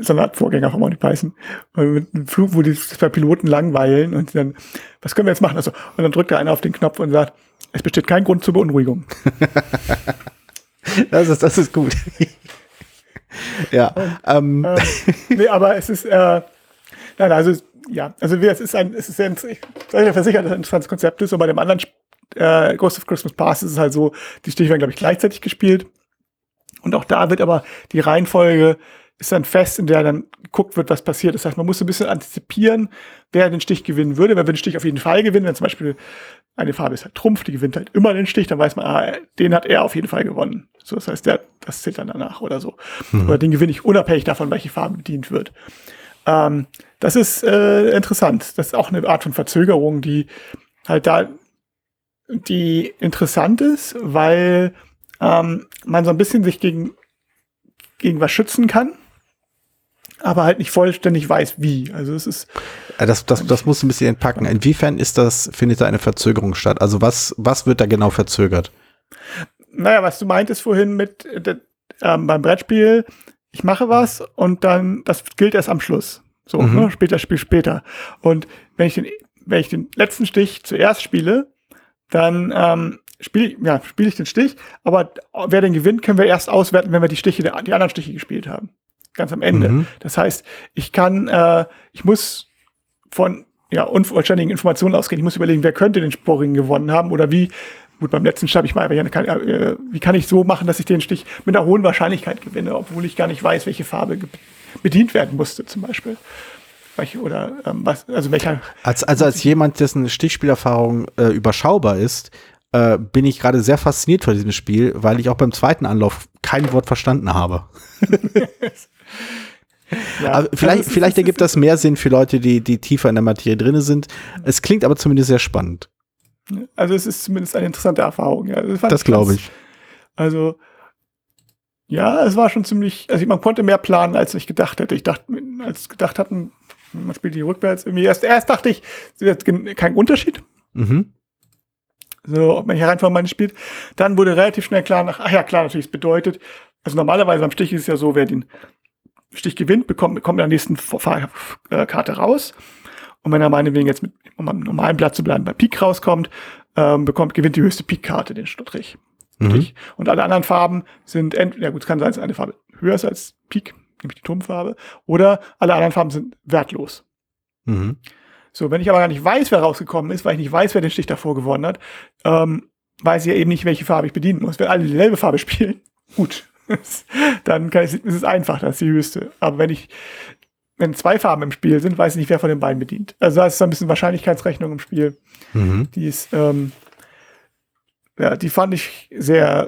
so eine Art Vorgänger von Monty Python. Mit einem Flug, wo die zwei Piloten langweilen und dann, was können wir jetzt machen? Also, und dann drückt der eine auf den Knopf und sagt, es besteht kein Grund zur Beunruhigung. Das ist, das ist gut. ja. Ähm, ähm, nee, aber es ist, äh, nein, also, ja, also es ist ein, es ist sehr, ich soll ja versichern, dass es ein interessantes Konzept ist, und bei dem anderen äh, Ghost of Christmas Past ist es halt so, die Stiche werden, glaube ich, gleichzeitig gespielt. Und auch da wird aber die Reihenfolge ist dann fest, in der dann geguckt wird, was passiert. Das heißt, man muss so ein bisschen antizipieren, wer den Stich gewinnen würde. Wer würde den Stich auf jeden Fall gewinnen, wenn zum Beispiel eine Farbe ist halt Trumpf, die gewinnt halt immer den Stich, dann weiß man, ah, den hat er auf jeden Fall gewonnen. So, das heißt, der, das zählt dann danach oder so. Mhm. Oder den gewinne ich unabhängig davon, welche Farbe bedient wird. Ähm, das ist äh, interessant. Das ist auch eine Art von Verzögerung, die halt da, die interessant ist, weil ähm, man so ein bisschen sich gegen, gegen was schützen kann aber halt nicht vollständig weiß, wie. Also es ist. Äh, das, das, das muss ein bisschen entpacken. Inwiefern ist das, findet da eine Verzögerung statt? Also was, was wird da genau verzögert? Naja, was du meintest vorhin mit äh, ähm, beim Brettspiel, ich mache was und dann, das gilt erst am Schluss. So, mhm. ne? später, Spiel später. Und wenn ich den, wenn ich den letzten Stich zuerst spiele, dann ähm, spiele ja, spiel ich den Stich, aber wer den gewinnt, können wir erst auswerten, wenn wir die Stiche, die anderen Stiche gespielt haben ganz am Ende. Mhm. Das heißt, ich kann, äh, ich muss von ja, unvollständigen Informationen ausgehen. Ich muss überlegen, wer könnte den Sporring gewonnen haben oder wie, gut, beim letzten Stich ich mal, äh, wie kann ich so machen, dass ich den Stich mit einer hohen Wahrscheinlichkeit gewinne, obwohl ich gar nicht weiß, welche Farbe bedient werden musste, zum Beispiel. Oder ähm, was, also welcher. Als, also als jemand, dessen Stichspielerfahrung äh, überschaubar ist, äh, bin ich gerade sehr fasziniert von diesem Spiel, weil ich auch beim zweiten Anlauf kein Wort verstanden habe. Ja, aber vielleicht, also vielleicht ergibt das mehr Sinn für Leute, die, die tiefer in der Materie drin sind. Es klingt aber zumindest sehr spannend. Also es ist zumindest eine interessante Erfahrung. Ja. Das, das glaube ich. Also ja, es war schon ziemlich, also man konnte mehr planen, als ich gedacht hätte. Ich dachte, als gedacht hatten, man spielt die rückwärts irgendwie. Erst, erst dachte ich, es wird kein Unterschied. Mhm. So, ob man hier einfach mal spielt. Dann wurde relativ schnell klar, nach, ach ja, klar, natürlich, es bedeutet, also normalerweise beim Stich ist es ja so, wer den Stich gewinnt, bekommt, bekommt in der nächsten Fahrkarte raus. Und wenn er meinetwegen jetzt mit, um am normalen Blatt zu bleiben, bei Pik rauskommt, ähm, bekommt, gewinnt die höchste Pik-Karte den Strich. Mhm. Und alle anderen Farben sind entweder, ja gut, es kann sein, dass eine Farbe höher ist als Pik, nämlich die Turmfarbe, oder alle anderen Farben sind wertlos. Mhm. So, wenn ich aber gar nicht weiß, wer rausgekommen ist, weil ich nicht weiß, wer den Stich davor gewonnen hat, ähm, weiß ich ja eben nicht, welche Farbe ich bedienen muss. Wenn alle dieselbe Farbe spielen, gut, dann kann ich, ist es einfach, das ist die höchste. Aber wenn ich, wenn zwei Farben im Spiel sind, weiß ich nicht, wer von den beiden bedient. Also da ist so ein bisschen Wahrscheinlichkeitsrechnung im Spiel. Mhm. Die ist, ähm, ja, die fand ich sehr,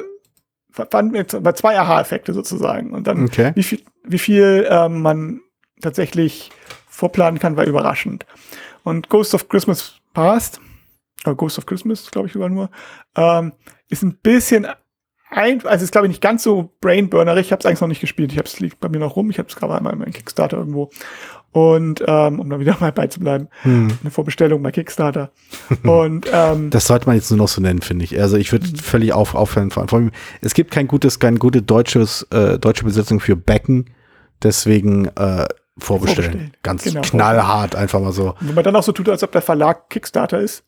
fand mir bei zwei Aha-Effekte sozusagen. Und dann, okay. wie viel, wie viel ähm, man tatsächlich vorplanen kann, war überraschend. Und Ghost of Christmas Past, äh, Ghost of Christmas, glaube ich sogar nur, ähm, ist ein bisschen ein, also ist glaube ich nicht ganz so brainburnerig. Ich habe es eigentlich noch nicht gespielt. Ich habe es liegt bei mir noch rum. Ich habe es gerade einmal in meinem Kickstarter irgendwo. Und ähm, um da wieder mal beizubleiben, hm. eine Vorbestellung bei Kickstarter. Und ähm, das sollte man jetzt nur noch so nennen, finde ich. Also ich würde mhm. völlig auf, aufhören. Vor allem, es gibt kein gutes, kein gute deutsches, äh, deutsche Besetzung für Becken. Deswegen äh, vorbestellen. vorbestellen. Ganz genau, knallhart, einfach mal so. Und wenn man dann auch so tut, als ob der Verlag Kickstarter ist.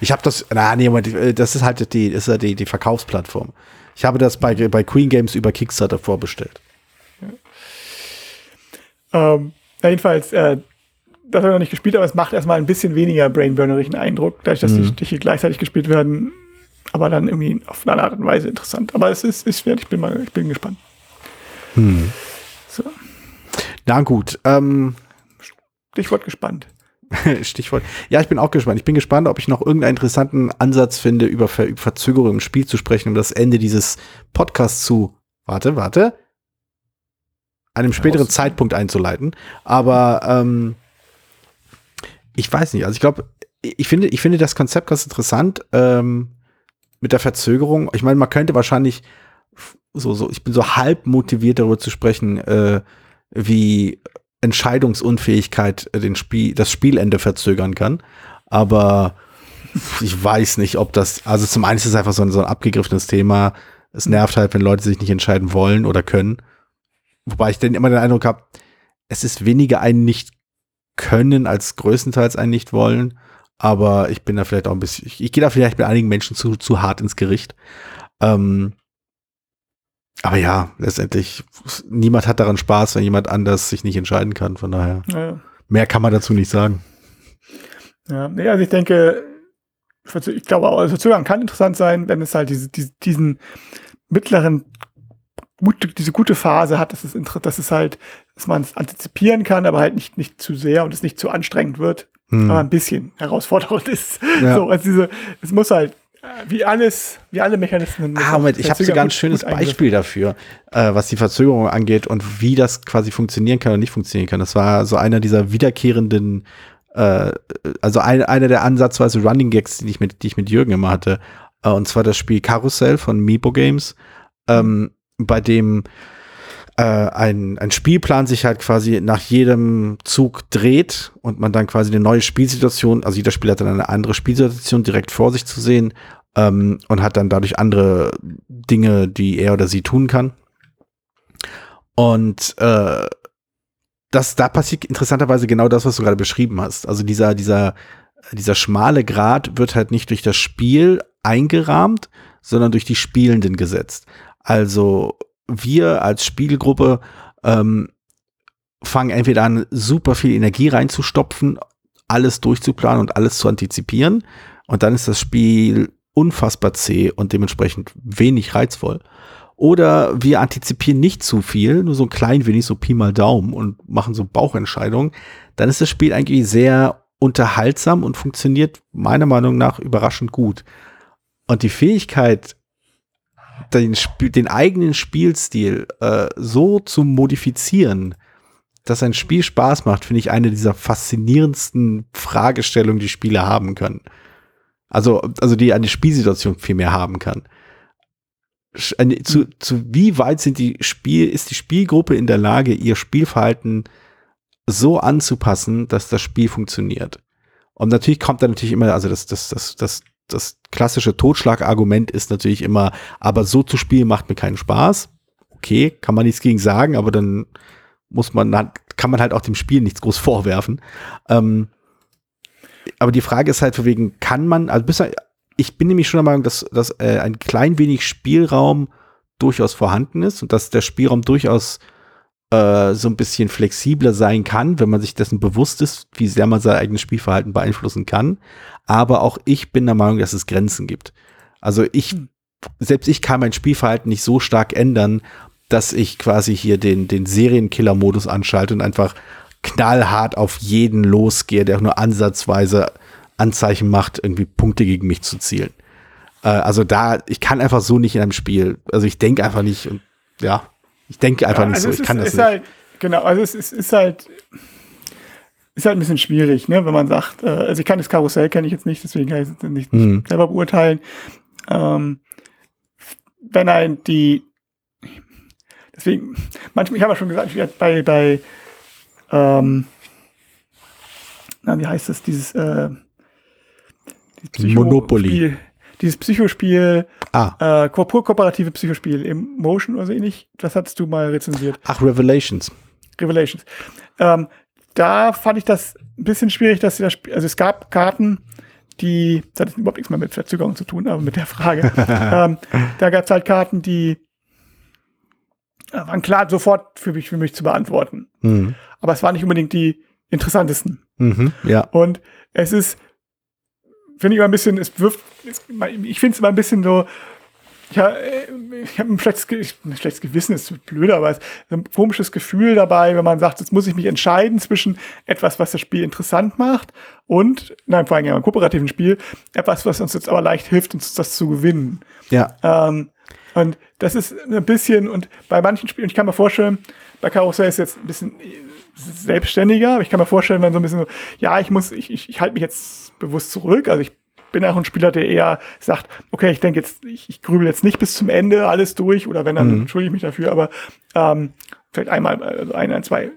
Ich habe das, na nee, äh, das ist halt die, ist ja die, die Verkaufsplattform. Ich habe das bei, bei Queen Games über Kickstarter vorbestellt. Ja. Ähm, jedenfalls, äh, das habe ich noch nicht gespielt, aber es macht erstmal ein bisschen weniger brainburnerischen Eindruck, dadurch, dass mhm. die Stiche gleichzeitig gespielt werden, aber dann irgendwie auf eine Art und Weise interessant. Aber es ist, ist ich bin mal, ich bin gespannt. Hm. So. Na gut. Ähm, Stichwort gespannt. Stichwort. Ja, ich bin auch gespannt. Ich bin gespannt, ob ich noch irgendeinen interessanten Ansatz finde, über, Ver über Verzögerung im Spiel zu sprechen, um das Ende dieses Podcasts zu, warte, warte, einem späteren Aus Zeitpunkt einzuleiten. Aber ähm, ich weiß nicht. Also ich glaube, ich finde, ich finde das Konzept ganz interessant ähm, mit der Verzögerung. Ich meine, man könnte wahrscheinlich so, so, ich bin so halb motiviert darüber zu sprechen, äh, wie Entscheidungsunfähigkeit den Spiel, das Spielende verzögern kann. Aber ich weiß nicht, ob das, also zum einen ist es einfach so ein, so ein abgegriffenes Thema. Es nervt halt, wenn Leute sich nicht entscheiden wollen oder können. Wobei ich dann immer den Eindruck habe, es ist weniger ein Nicht-Können als größtenteils ein Nicht-Wollen. Aber ich bin da vielleicht auch ein bisschen, ich, ich gehe da vielleicht mit einigen Menschen zu, zu hart ins Gericht. Ähm, aber ja, letztendlich, niemand hat daran Spaß, wenn jemand anders sich nicht entscheiden kann. Von daher, ja. mehr kann man dazu nicht sagen. Ja, nee, also ich denke, ich glaube auch, also Verzögern kann interessant sein, wenn es halt diese, diese, diesen mittleren, diese gute Phase hat, dass es, dass es halt, dass man es antizipieren kann, aber halt nicht, nicht zu sehr und es nicht zu anstrengend wird. hm. aber ein bisschen herausfordernd ist. Ja. So, also diese, es muss halt wie alles, wie alle Mechanismen. Ah, Moment, ich habe sogar ein schönes Beispiel dafür, äh, was die Verzögerung angeht und wie das quasi funktionieren kann oder nicht funktionieren kann. Das war so einer dieser wiederkehrenden, äh, also ein, einer der ansatzweise Running Gags, die ich mit, die ich mit Jürgen immer hatte. Äh, und zwar das Spiel Carousel von Meepo Games, ähm, bei dem äh, ein, ein Spielplan sich halt quasi nach jedem Zug dreht und man dann quasi eine neue Spielsituation, also jeder Spieler hat dann eine andere Spielsituation direkt vor sich zu sehen ähm, und hat dann dadurch andere Dinge, die er oder sie tun kann. Und äh, das, da passiert interessanterweise genau das, was du gerade beschrieben hast. Also dieser, dieser, dieser schmale Grad wird halt nicht durch das Spiel eingerahmt, sondern durch die Spielenden gesetzt. Also wir als Spielgruppe ähm, fangen entweder an, super viel Energie reinzustopfen, alles durchzuplanen und alles zu antizipieren. Und dann ist das Spiel unfassbar zäh und dementsprechend wenig reizvoll. Oder wir antizipieren nicht zu viel, nur so ein klein wenig, so Pi mal Daumen und machen so Bauchentscheidungen. Dann ist das Spiel eigentlich sehr unterhaltsam und funktioniert meiner Meinung nach überraschend gut. Und die Fähigkeit, den, Spiel, den eigenen Spielstil äh, so zu modifizieren, dass ein Spiel Spaß macht, finde ich eine dieser faszinierendsten Fragestellungen, die Spieler haben können. Also, also die eine Spielsituation viel mehr haben kann. Eine, zu, zu wie weit sind die Spiel, ist die Spielgruppe in der Lage, ihr Spielverhalten so anzupassen, dass das Spiel funktioniert? Und natürlich kommt da natürlich immer, also das, das, das, das das klassische Totschlagargument ist natürlich immer, aber so zu spielen macht mir keinen Spaß. Okay, kann man nichts gegen sagen, aber dann muss man, kann man halt auch dem Spiel nichts groß vorwerfen. Ähm, aber die Frage ist halt für wegen, kann man, also bis, ich bin nämlich schon der Meinung, dass, dass äh, ein klein wenig Spielraum durchaus vorhanden ist und dass der Spielraum durchaus äh, so ein bisschen flexibler sein kann, wenn man sich dessen bewusst ist, wie sehr man sein eigenes Spielverhalten beeinflussen kann. Aber auch ich bin der Meinung, dass es Grenzen gibt. Also ich, selbst ich kann mein Spielverhalten nicht so stark ändern, dass ich quasi hier den, den Serienkiller-Modus anschalte und einfach knallhart auf jeden losgehe, der auch nur ansatzweise Anzeichen macht, irgendwie Punkte gegen mich zu zielen. Äh, also da, ich kann einfach so nicht in einem Spiel. Also ich denke einfach nicht und ja, ich denke einfach ja, nicht also so, ich kann das nicht. Halt, genau, also es ist, ist halt ist halt ein bisschen schwierig, ne, wenn man sagt, äh, also ich kann das Karussell kenne ich jetzt nicht, deswegen kann ich es nicht, mhm. selber beurteilen. Ähm, wenn ein die deswegen, manchmal, ich habe ja schon gesagt, bei, bei ähm, na, wie heißt das, dieses äh, Monopoly dieses Psychospiel, ah. äh, kooperative Psychospiel, Emotion oder so ähnlich, das hattest du mal rezensiert. Ach, Revelations. Revelations. Ähm, da fand ich das ein bisschen schwierig, dass sie das Spiel, also es gab Karten, die, das hat überhaupt nichts mehr mit Verzögerung zu tun, aber mit der Frage. ähm, da gab es halt Karten, die äh, waren klar sofort für mich, für mich zu beantworten. Mhm. Aber es waren nicht unbedingt die interessantesten. Mhm, ja. Und es ist finde ich immer ein bisschen, es wirft, ich finde es immer ein bisschen so, ja, ich habe ein schlechtes, ein schlechtes Gewissen, ist blöd, aber es ist ein komisches Gefühl dabei, wenn man sagt, jetzt muss ich mich entscheiden zwischen etwas, was das Spiel interessant macht und, nein, vor allem in einem kooperativen Spiel, etwas, was uns jetzt aber leicht hilft, uns das zu gewinnen. Ja. Ähm, und das ist ein bisschen, und bei manchen Spielen, ich kann mir vorstellen, bei Karussell ist jetzt ein bisschen selbstständiger, aber ich kann mir vorstellen, wenn so ein bisschen so, ja, ich muss, ich, ich, ich halte mich jetzt bewusst zurück, also ich bin auch ein Spieler, der eher sagt, okay, ich denke jetzt, ich, ich grübel jetzt nicht bis zum Ende alles durch oder wenn, dann mhm. entschuldige ich mich dafür, aber ähm, vielleicht einmal, also ein, ein, zwei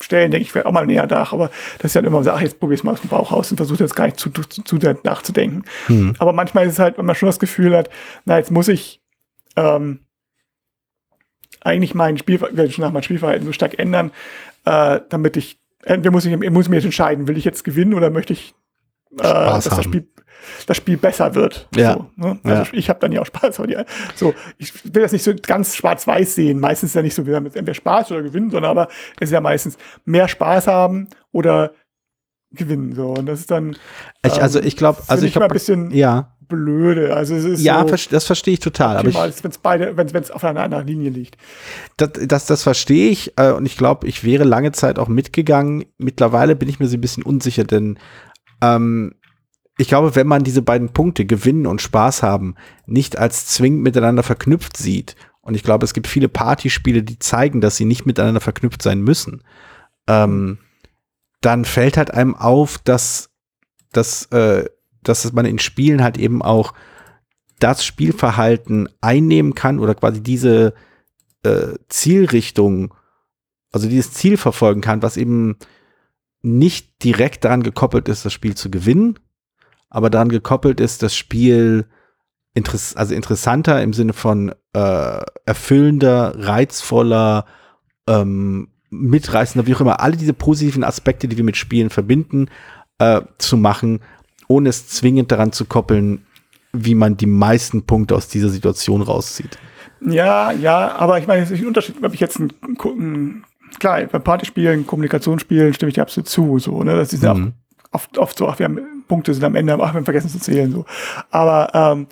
Stellen, denke ich, vielleicht auch mal näher nach, aber das ist ja immer so, ach, jetzt probier es mal aus dem Bauch raus und versuche jetzt gar nicht zu, zu, zu nachzudenken. Mhm. Aber manchmal ist es halt, wenn man schon das Gefühl hat, na, jetzt muss ich ähm, eigentlich mein Spielverhalten, nach mein Spielverhalten so stark ändern, äh, damit ich, entweder muss ich, muss ich mir jetzt entscheiden, will ich jetzt gewinnen oder möchte ich, äh, dass das Spiel das Spiel besser wird. Ja. So, ne? Also ja. ich habe dann ja auch Spaß. Aber die, so, ich will das nicht so ganz schwarz-weiß sehen. Meistens ist ja nicht so, wir haben entweder Spaß oder gewinnen, sondern aber es ist ja meistens mehr Spaß haben oder gewinnen. So. Und das ist dann. Ich, also ich glaube, also ich glaube, ein bisschen ja. blöde. Also es ist ja, so das verstehe ich total. Aber wenn es beide, wenn es auf einer anderen Linie liegt. Das, das, das verstehe ich äh, und ich glaube, ich wäre lange Zeit auch mitgegangen. Mittlerweile bin ich mir so ein bisschen unsicher, denn ähm, ich glaube, wenn man diese beiden Punkte, Gewinnen und Spaß haben, nicht als zwingend miteinander verknüpft sieht, und ich glaube, es gibt viele Partyspiele, die zeigen, dass sie nicht miteinander verknüpft sein müssen, ähm, dann fällt halt einem auf, dass, dass, äh, dass man in Spielen halt eben auch das Spielverhalten einnehmen kann oder quasi diese äh, Zielrichtung, also dieses Ziel verfolgen kann, was eben nicht direkt daran gekoppelt ist, das Spiel zu gewinnen, aber daran gekoppelt ist, das Spiel interess also interessanter im Sinne von äh, erfüllender, reizvoller, ähm, mitreißender, wie auch immer, alle diese positiven Aspekte, die wir mit Spielen verbinden, äh, zu machen, ohne es zwingend daran zu koppeln, wie man die meisten Punkte aus dieser Situation rauszieht. Ja, ja, aber ich meine, es ist ein Unterschied, ob ich jetzt ein, ein klar, bei Partyspielen, Kommunikationsspielen stimme ich dir absolut zu, so, ne, das ist ja mhm. oft, oft so, ach, wir haben Punkte sind am Ende, ach, wir haben vergessen zu zählen, so. Aber, ähm,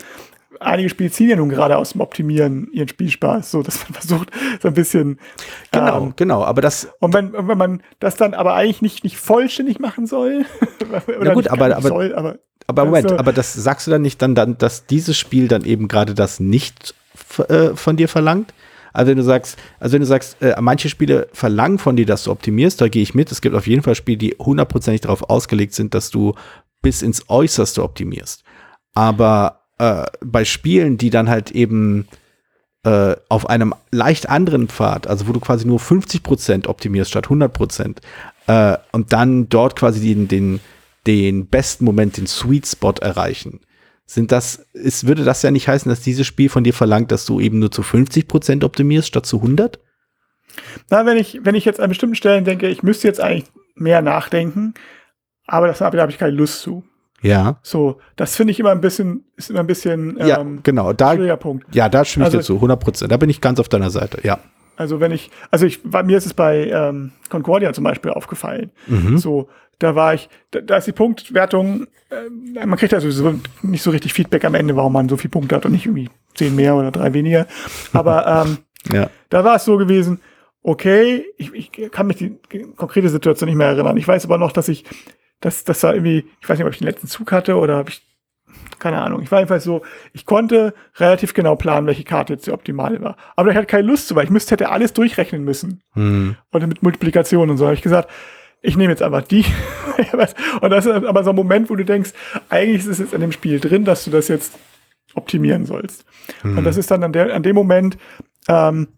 einige Spiele ziehen ja nun gerade aus dem Optimieren ihren Spielspaß, so dass man versucht, so ein bisschen. Genau, ähm, genau, aber das. Und wenn, wenn man das dann aber eigentlich nicht, nicht vollständig machen soll, oder gut, aber, aber, soll, aber, aber Moment, also, aber das sagst du dann nicht dann, dann, dass dieses Spiel dann eben gerade das nicht äh, von dir verlangt? Also wenn du sagst, also wenn du sagst, äh, manche Spiele verlangen von dir, dass du optimierst, da gehe ich mit. Es gibt auf jeden Fall Spiele, die hundertprozentig darauf ausgelegt sind, dass du bis ins Äußerste optimierst. Aber äh, bei Spielen, die dann halt eben äh, auf einem leicht anderen Pfad, also wo du quasi nur 50% optimierst statt 100%, äh, und dann dort quasi den, den, den besten Moment, den Sweet Spot erreichen, sind das, ist, würde das ja nicht heißen, dass dieses Spiel von dir verlangt, dass du eben nur zu 50% optimierst statt zu 100? Na, wenn ich, wenn ich jetzt an bestimmten Stellen denke, ich müsste jetzt eigentlich mehr nachdenken, aber das, da habe ich keine Lust zu. Ja. So, das finde ich immer ein bisschen, ist immer ein bisschen ähm, ja, genau, da, Punkt. Ja, da stimme ich also, dir zu, 100 Prozent. Da bin ich ganz auf deiner Seite, ja. Also wenn ich, also ich, bei mir ist es bei ähm, Concordia zum Beispiel aufgefallen. Mhm. So, da war ich, da, da ist die Punktwertung, äh, man kriegt ja sowieso nicht so richtig Feedback am Ende, warum man so viel Punkte hat und nicht irgendwie zehn mehr oder drei weniger. Aber ähm, ja. da war es so gewesen, okay, ich, ich kann mich die konkrete Situation nicht mehr erinnern. Ich weiß aber noch, dass ich das, das war irgendwie, ich weiß nicht, ob ich den letzten Zug hatte oder habe ich, keine Ahnung. Ich war einfach so, ich konnte relativ genau planen, welche Karte jetzt die optimale war. Aber ich hatte keine Lust zu, weil ich müsste, hätte alles durchrechnen müssen. Hm. Und mit Multiplikation und so habe ich gesagt, ich nehme jetzt einfach die. und das ist aber so ein Moment, wo du denkst, eigentlich ist es jetzt in dem Spiel drin, dass du das jetzt optimieren sollst. Hm. Und das ist dann an, der, an dem Moment, ähm,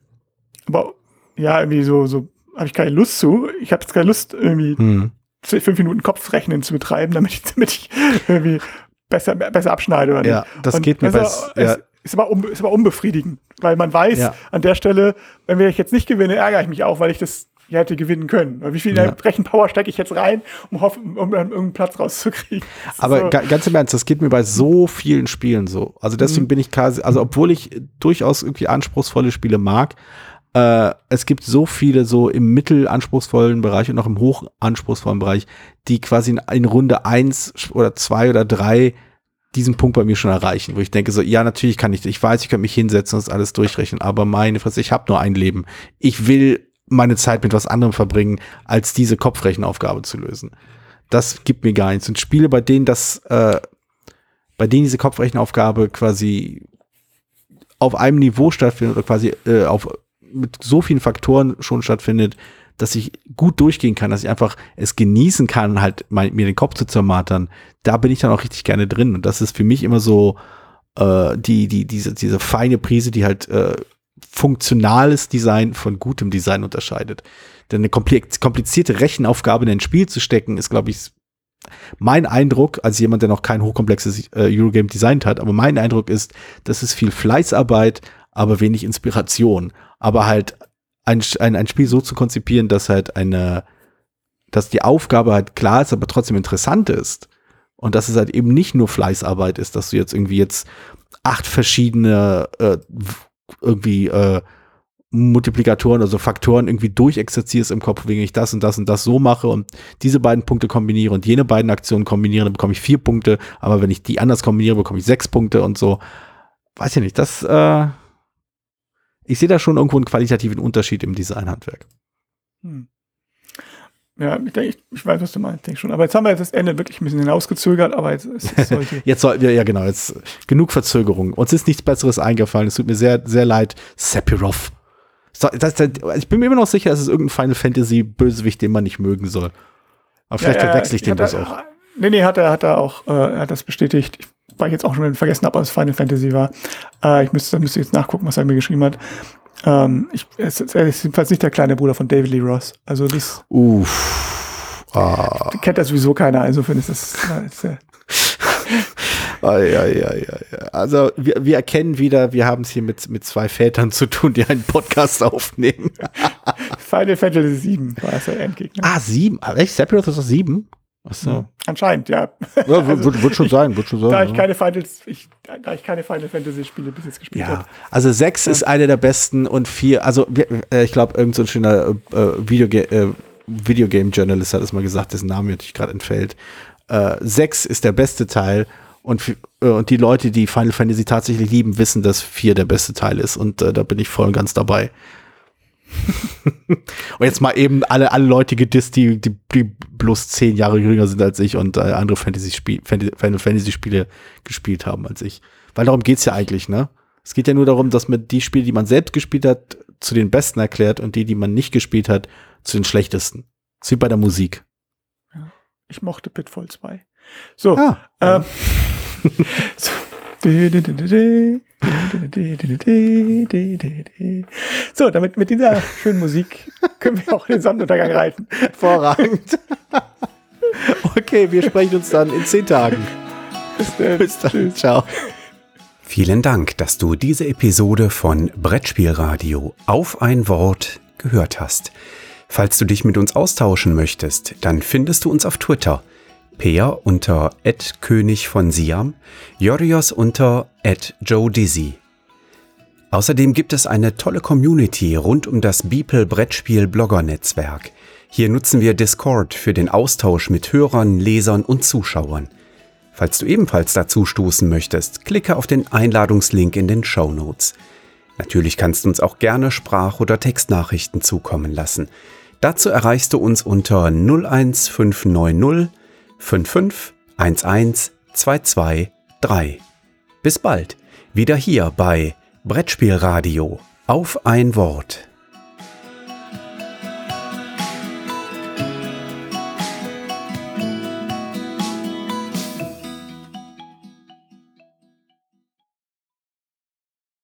aber ja, irgendwie so, so habe ich keine Lust zu. Ich habe jetzt keine Lust, irgendwie hm fünf Minuten Kopfrechnen zu betreiben, damit ich, damit ich irgendwie besser, besser abschneide. Oder ja, das und geht mir besser. Ja. Ist, aber un, ist aber unbefriedigend, weil man weiß, ja. an der Stelle, wenn ich jetzt nicht gewinne, ärgere ich mich auch, weil ich das ja hätte gewinnen können. Wie viel ja. Rechenpower stecke ich jetzt rein, um, hoffen, um dann irgendeinen Platz rauszukriegen? Aber so. ganz im Ernst, das geht mir bei so vielen Spielen so. Also deswegen mhm. bin ich quasi, also obwohl ich durchaus irgendwie anspruchsvolle Spiele mag, äh, es gibt so viele so im mittelanspruchsvollen Bereich und auch im hochanspruchsvollen Bereich, die quasi in, in Runde eins oder zwei oder drei diesen Punkt bei mir schon erreichen, wo ich denke so, ja, natürlich kann ich, ich weiß, ich kann mich hinsetzen und das alles durchrechnen, aber meine Fresse, ich habe nur ein Leben. Ich will meine Zeit mit was anderem verbringen, als diese Kopfrechenaufgabe zu lösen. Das gibt mir gar nichts. Und Spiele, bei denen das, äh, bei denen diese Kopfrechenaufgabe quasi auf einem Niveau stattfindet oder quasi äh, auf mit so vielen Faktoren schon stattfindet, dass ich gut durchgehen kann, dass ich einfach es genießen kann, halt mein, mir den Kopf zu zermartern, da bin ich dann auch richtig gerne drin. Und das ist für mich immer so äh, die, die, diese, diese feine Prise, die halt äh, funktionales Design von gutem Design unterscheidet. Denn eine komplizierte Rechenaufgabe in ein Spiel zu stecken, ist, glaube ich, mein Eindruck, als jemand, der noch kein hochkomplexes äh, Eurogame designt hat, aber mein Eindruck ist, das ist viel Fleißarbeit, aber wenig Inspiration aber halt ein, ein, ein Spiel so zu konzipieren, dass halt eine, dass die Aufgabe halt klar ist, aber trotzdem interessant ist. Und dass es halt eben nicht nur Fleißarbeit ist, dass du jetzt irgendwie jetzt acht verschiedene äh, irgendwie äh, Multiplikatoren, also Faktoren irgendwie durchexerzierst im Kopf, wegen ich das und das und das so mache und diese beiden Punkte kombiniere und jene beiden Aktionen kombiniere, dann bekomme ich vier Punkte, aber wenn ich die anders kombiniere, bekomme ich sechs Punkte und so. Weiß ich nicht, das äh, ich sehe da schon irgendwo einen qualitativen Unterschied im Designhandwerk. Hm. Ja, ich denke, ich, ich weiß, was du meinst, denke schon. Aber jetzt haben wir jetzt das Ende wirklich ein bisschen hinausgezögert, aber jetzt, es sollte. jetzt sollten wir, ja genau, jetzt genug Verzögerung. Uns ist nichts Besseres eingefallen. Es tut mir sehr, sehr leid. Sephiroth. So, das, das, ich bin mir immer noch sicher, es irgendein Final Fantasy Bösewicht, den man nicht mögen soll. Aber vielleicht Ja, ja, verwechsel ich den das auch. Nee, nee, hat er, hat er auch, äh, hat das bestätigt. Ich, weil ich jetzt auch schon vergessen habe, was Final Fantasy war. Äh, ich müsste, müsste jetzt nachgucken, was er mir geschrieben hat. Ähm, ich, es, er ist jedenfalls nicht der kleine Bruder von David Lee Ross. Also das Uff. Ah. kennt das sowieso keiner. Insofern ist das, äh, ist, äh, Ai, ai, ai, ai. Also wir, wir erkennen wieder, wir haben es hier mit, mit zwei Vätern zu tun, die einen Podcast aufnehmen. Final Fantasy 7 war es der Endgegner. Ah, sieben. Ah, Echt? Sephiroth ist doch sieben? Achso. Anscheinend, ja. Ja, wird, wird, wird schon sein, wird schon sein. Da ich ja. keine Finals, ich, da ich keine Final Fantasy Spiele bis jetzt gespielt Ja, habe. also sechs ist eine der besten und vier, also wir- äh, ich glaube, irgend so ein schöner äh, Videoga äh, Videogame-Journalist hat es mal gesagt, dessen Name mir natürlich gerade entfällt. Äh, sechs ist der beste Teil und, äh, und die Leute, die Final Fantasy tatsächlich lieben, wissen, dass vier der beste Teil ist und äh, da bin ich voll und ganz dabei. und jetzt mal eben alle, alle Leute gedisst, die, die, die bloß zehn Jahre jünger sind als ich und äh, andere Fantasy-Spiel- Fantasy- Fantasy-Spiele gespielt haben als ich. Weil darum geht's ja eigentlich, ne? Es geht ja nur darum, dass man die Spiele, die man selbst gespielt hat, zu den besten erklärt und die, die man nicht gespielt hat, zu den schlechtesten. Das ist wie bei der Musik. Ich mochte Pitfall 2. So, Ah, ähm, so. So, damit mit dieser schönen Musik können wir auch den Sonnenuntergang reiten. hervorragend. okay, wir sprechen uns dann in zehn Tagen. Bis dann. Bis dann. Tschüss. Ciao. Vielen Dank, dass du diese Episode von Brettspielradio auf ein Wort gehört hast. Falls du dich mit uns austauschen möchtest, dann findest du uns auf Twitter. Peer unter König von Siam, Jorios unter Joe Dizzy. Außerdem gibt es eine tolle Community rund um das Beeple Brettspiel Blogger Netzwerk. Hier nutzen wir Discord für den Austausch mit Hörern, Lesern und Zuschauern. Falls du ebenfalls dazu stoßen möchtest, klicke auf den Einladungslink in den Show Notes. Natürlich kannst du uns auch gerne Sprach- oder Textnachrichten zukommen lassen. Dazu erreichst du uns unter 01590 55 11 223. Bis bald, wieder hier bei Brettspielradio auf ein Wort.